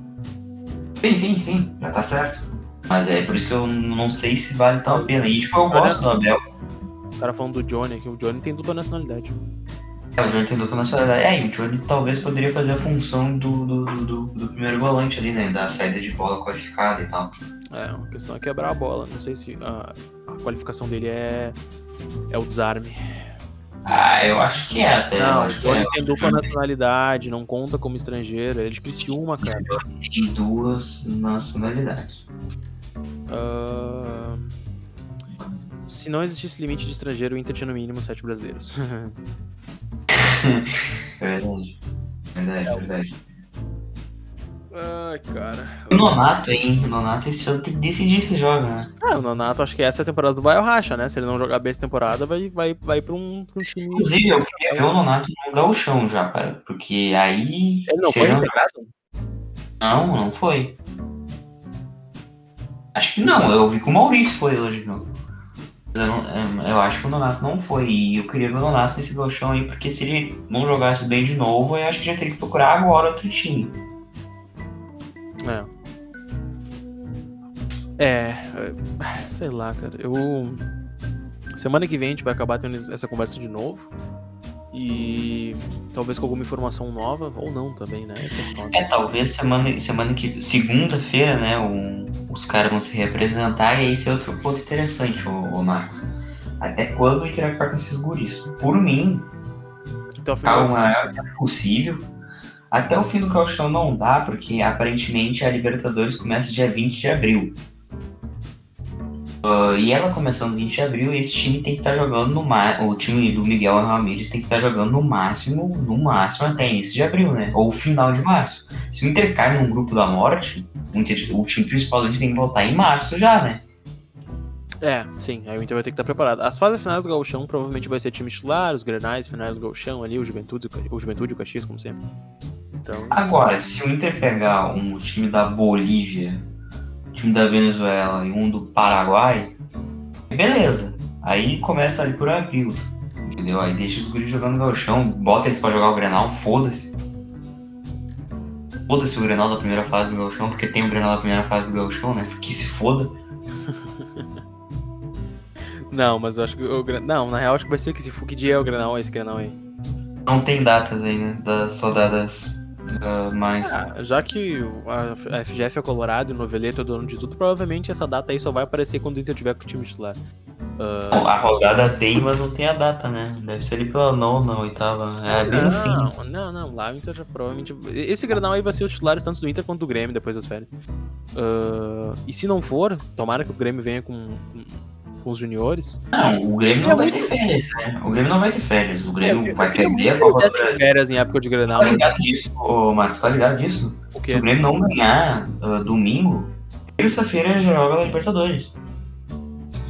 Sim, sim, sim, já tá certo. Mas é por isso que eu não sei se vale tal a pena. E tipo, eu gosto do Abel. O cara falando do Johnny aqui, o Johnny tem dupla nacionalidade. É, o Johnny tem dupla nacionalidade. É, e o Johnny talvez poderia fazer a função do, do, do, do primeiro volante ali, né? Da saída de bola qualificada e tal. É, a questão é quebrar a bola. Não sei se a, a qualificação dele é, é o desarme. Ah, eu acho que é até. eu não, o acho que Johnny é. tem dupla nacionalidade, não conta como estrangeiro. Ele é de Criciúma, cara. Tem duas nacionalidades. Ah, se não existisse limite de estrangeiro, o Inter tinha no mínimo sete brasileiros. É verdade. Verdade, É, verdade. Ai, cara. O Nonato, hein? O Nonato esse ano tem que decidir se joga, né? Ah, o Nonato, acho que essa é a temporada do vai ou racha, né? Se ele não jogar bem essa temporada, vai, vai, vai pra, um, pra um time. Inclusive, eu queria ver o Nonato no gauchão já, cara. Porque aí. Ele não foi? Não, não foi. Acho que não, eu vi que o Maurício foi hoje, não. Eu, eu acho que o Nonato não foi. E eu queria ver o Nonato nesse gauchão aí, porque se ele não jogasse bem de novo, eu acho que já teria que procurar agora outro time. É, é, sei lá, cara. Eu. Semana que vem a gente vai acabar tendo essa conversa de novo. E talvez com alguma informação nova, ou não também, né? É, talvez semana, semana que. Segunda-feira, né? o- os caras vão se representar e aí esse é outro ponto interessante, ô, ô Marcos. Até quando o Inter vai ficar com esses guris? Por mim, Então, ficar afinal, o maior tempo possível. Até o fim do Calchão não dá, porque aparentemente a Libertadores começa dia 20 de abril. Ah, e ela começando 20 de abril, esse time tem que estar jogando no máximo. O time do Miguel Ramirez tem que estar jogando no máximo, no máximo até início de abril, né? Ou final de março. Se o Inter cai num grupo da morte, o, Inter- o time principal do Inter tem que voltar em março já, né? É, sim, aí o Inter vai ter que estar preparado. As fases finais do Gauchão provavelmente vai ser time titular, os grenais finais do Gauchão ali, o Juventude, o Juventude e o Caxias, como sempre. Então, Agora, se o Inter pegar um time da Bolívia, time da Venezuela e um do Paraguai, beleza. Aí começa ali por abril, entendeu? Aí deixa os guris jogando no chão, bota eles pra jogar o Grenal, foda-se. foda-se o Grenal da primeira fase do Gauchão, porque tem o Grenal da primeira fase do Gauchão, né? Que se foda. Não, mas eu acho que o Não, na real acho que vai ser que se for que dia é o Granal, esse Granal aí. Não tem datas aí, né? Das rodadas ah, mais. Ah, já que o- a FGF é Colorado e o Noveleto é dono de tudo, provavelmente essa data aí só vai aparecer quando o Inter tiver com o time titular. Bom, A rodada tem, mas não tem a data, né? Deve ser ali pela nona, oitava. É bem no fim. não, não, não, lá o Inter já provavelmente. Esse Granal aí vai ser os titulares tanto do Inter quanto do Grêmio depois das férias. Ah, e se não for, tomara que o Grêmio venha com, com, os juniores. Não, o Grêmio É não vai muito- ter férias, né? O Grêmio não vai ter férias. O Grêmio É, vai perder a Copa do Brasil. férias em época de Granal. Tá ligado disso, ô Marcos? Tá ligado disso? O Se o? Grêmio não ganhar ah, domingo, terça-feira já joga a Libertadores.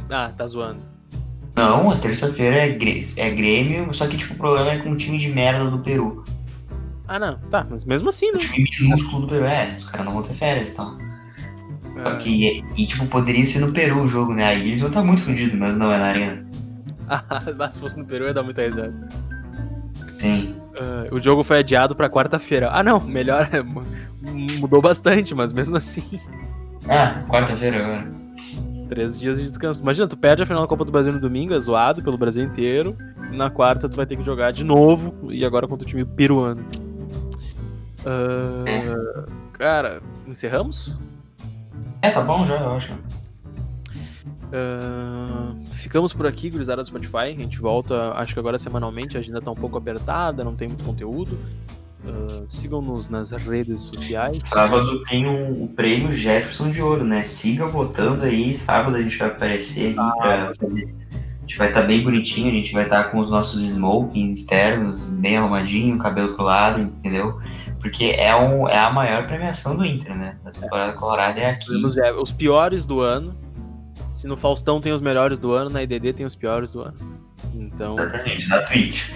Ah, tá zoando. Não, a terça-feira é, é Grêmio, só que tipo, o problema é com o time de merda do Peru. Ah, não, tá, mas mesmo assim, O né? time minúsculo do Peru, é, os caras não vão ter férias e tal. Ah, que, e tipo, poderia ser no Peru o jogo, né? Aí eles vão estar muito fodidos, mas não é na arena. mas se fosse no Peru ia dar muita risada. Sim. Ah, o jogo foi adiado pra quarta-feira. Ah, não, melhor. Mudou bastante, mas mesmo assim. Ah, quarta-feira agora. Três dias de descanso. Imagina, tu perde a final da Copa do Brasil no domingo, é zoado pelo Brasil inteiro. E na quarta tu vai ter que jogar de novo. E agora contra o time peruano. Ah, Cara, encerramos? É, tá bom já, eu acho. Ah, ficamos por aqui, gurizada do Spotify. A gente volta, acho que agora semanalmente. A agenda tá um pouco apertada, não tem muito conteúdo. Ah, Sigam-nos nas redes sociais. Sábado tem o, o prêmio Jefferson de Ouro, né? Siga votando aí, sábado a gente vai aparecer aí pra fazer. A gente vai estar bem bonitinho, a gente vai estar com os nossos smokings externos, bem arrumadinho, cabelo pro lado, entendeu? Porque é, um, é a maior premiação do Inter, né? Da temporada colorada é aqui. É, os piores do ano. Se no Faustão tem os melhores do ano, na IDD tem os piores do ano. Então, Exatamente, na Twitch.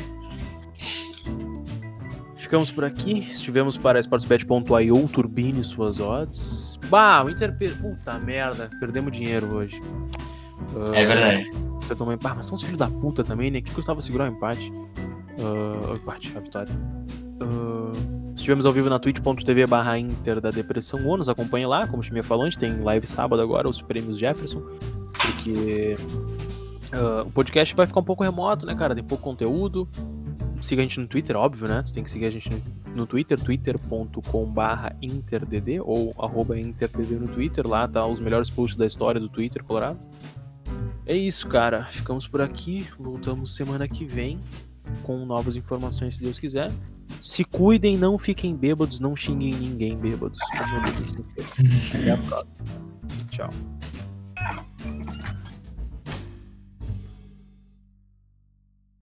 ficamos por aqui. Estivemos para sportsbet.io, turbine suas odds. Bah, o Inter. Per... Puta merda, perdemos dinheiro hoje. Ah, É verdade. Inter tomou empate. Mas são os filhos da puta também, né? Que custava segurar o empate. Ah, o empate, a vitória. Ah, estivemos ao vivo na twitch.tv barra Inter da Depressão O, nos acompanhe lá, como o Chimia falou, a gente tem live sábado agora, os prêmios Jefferson, porque ah, o podcast vai ficar um pouco remoto, né, cara? Tem pouco conteúdo. Siga a gente no Twitter, óbvio, né? Tu tem que seguir a gente no Twitter, twitter.com barra interdd ou arroba interdd no Twitter, lá tá os melhores posts da história do Twitter, Colorado. É isso, cara. Ficamos por aqui. Voltamos semana que vem com novas informações, se Deus quiser. Se cuidem, não fiquem bêbados, não xinguem ninguém bêbados. Até a próxima. Tchau.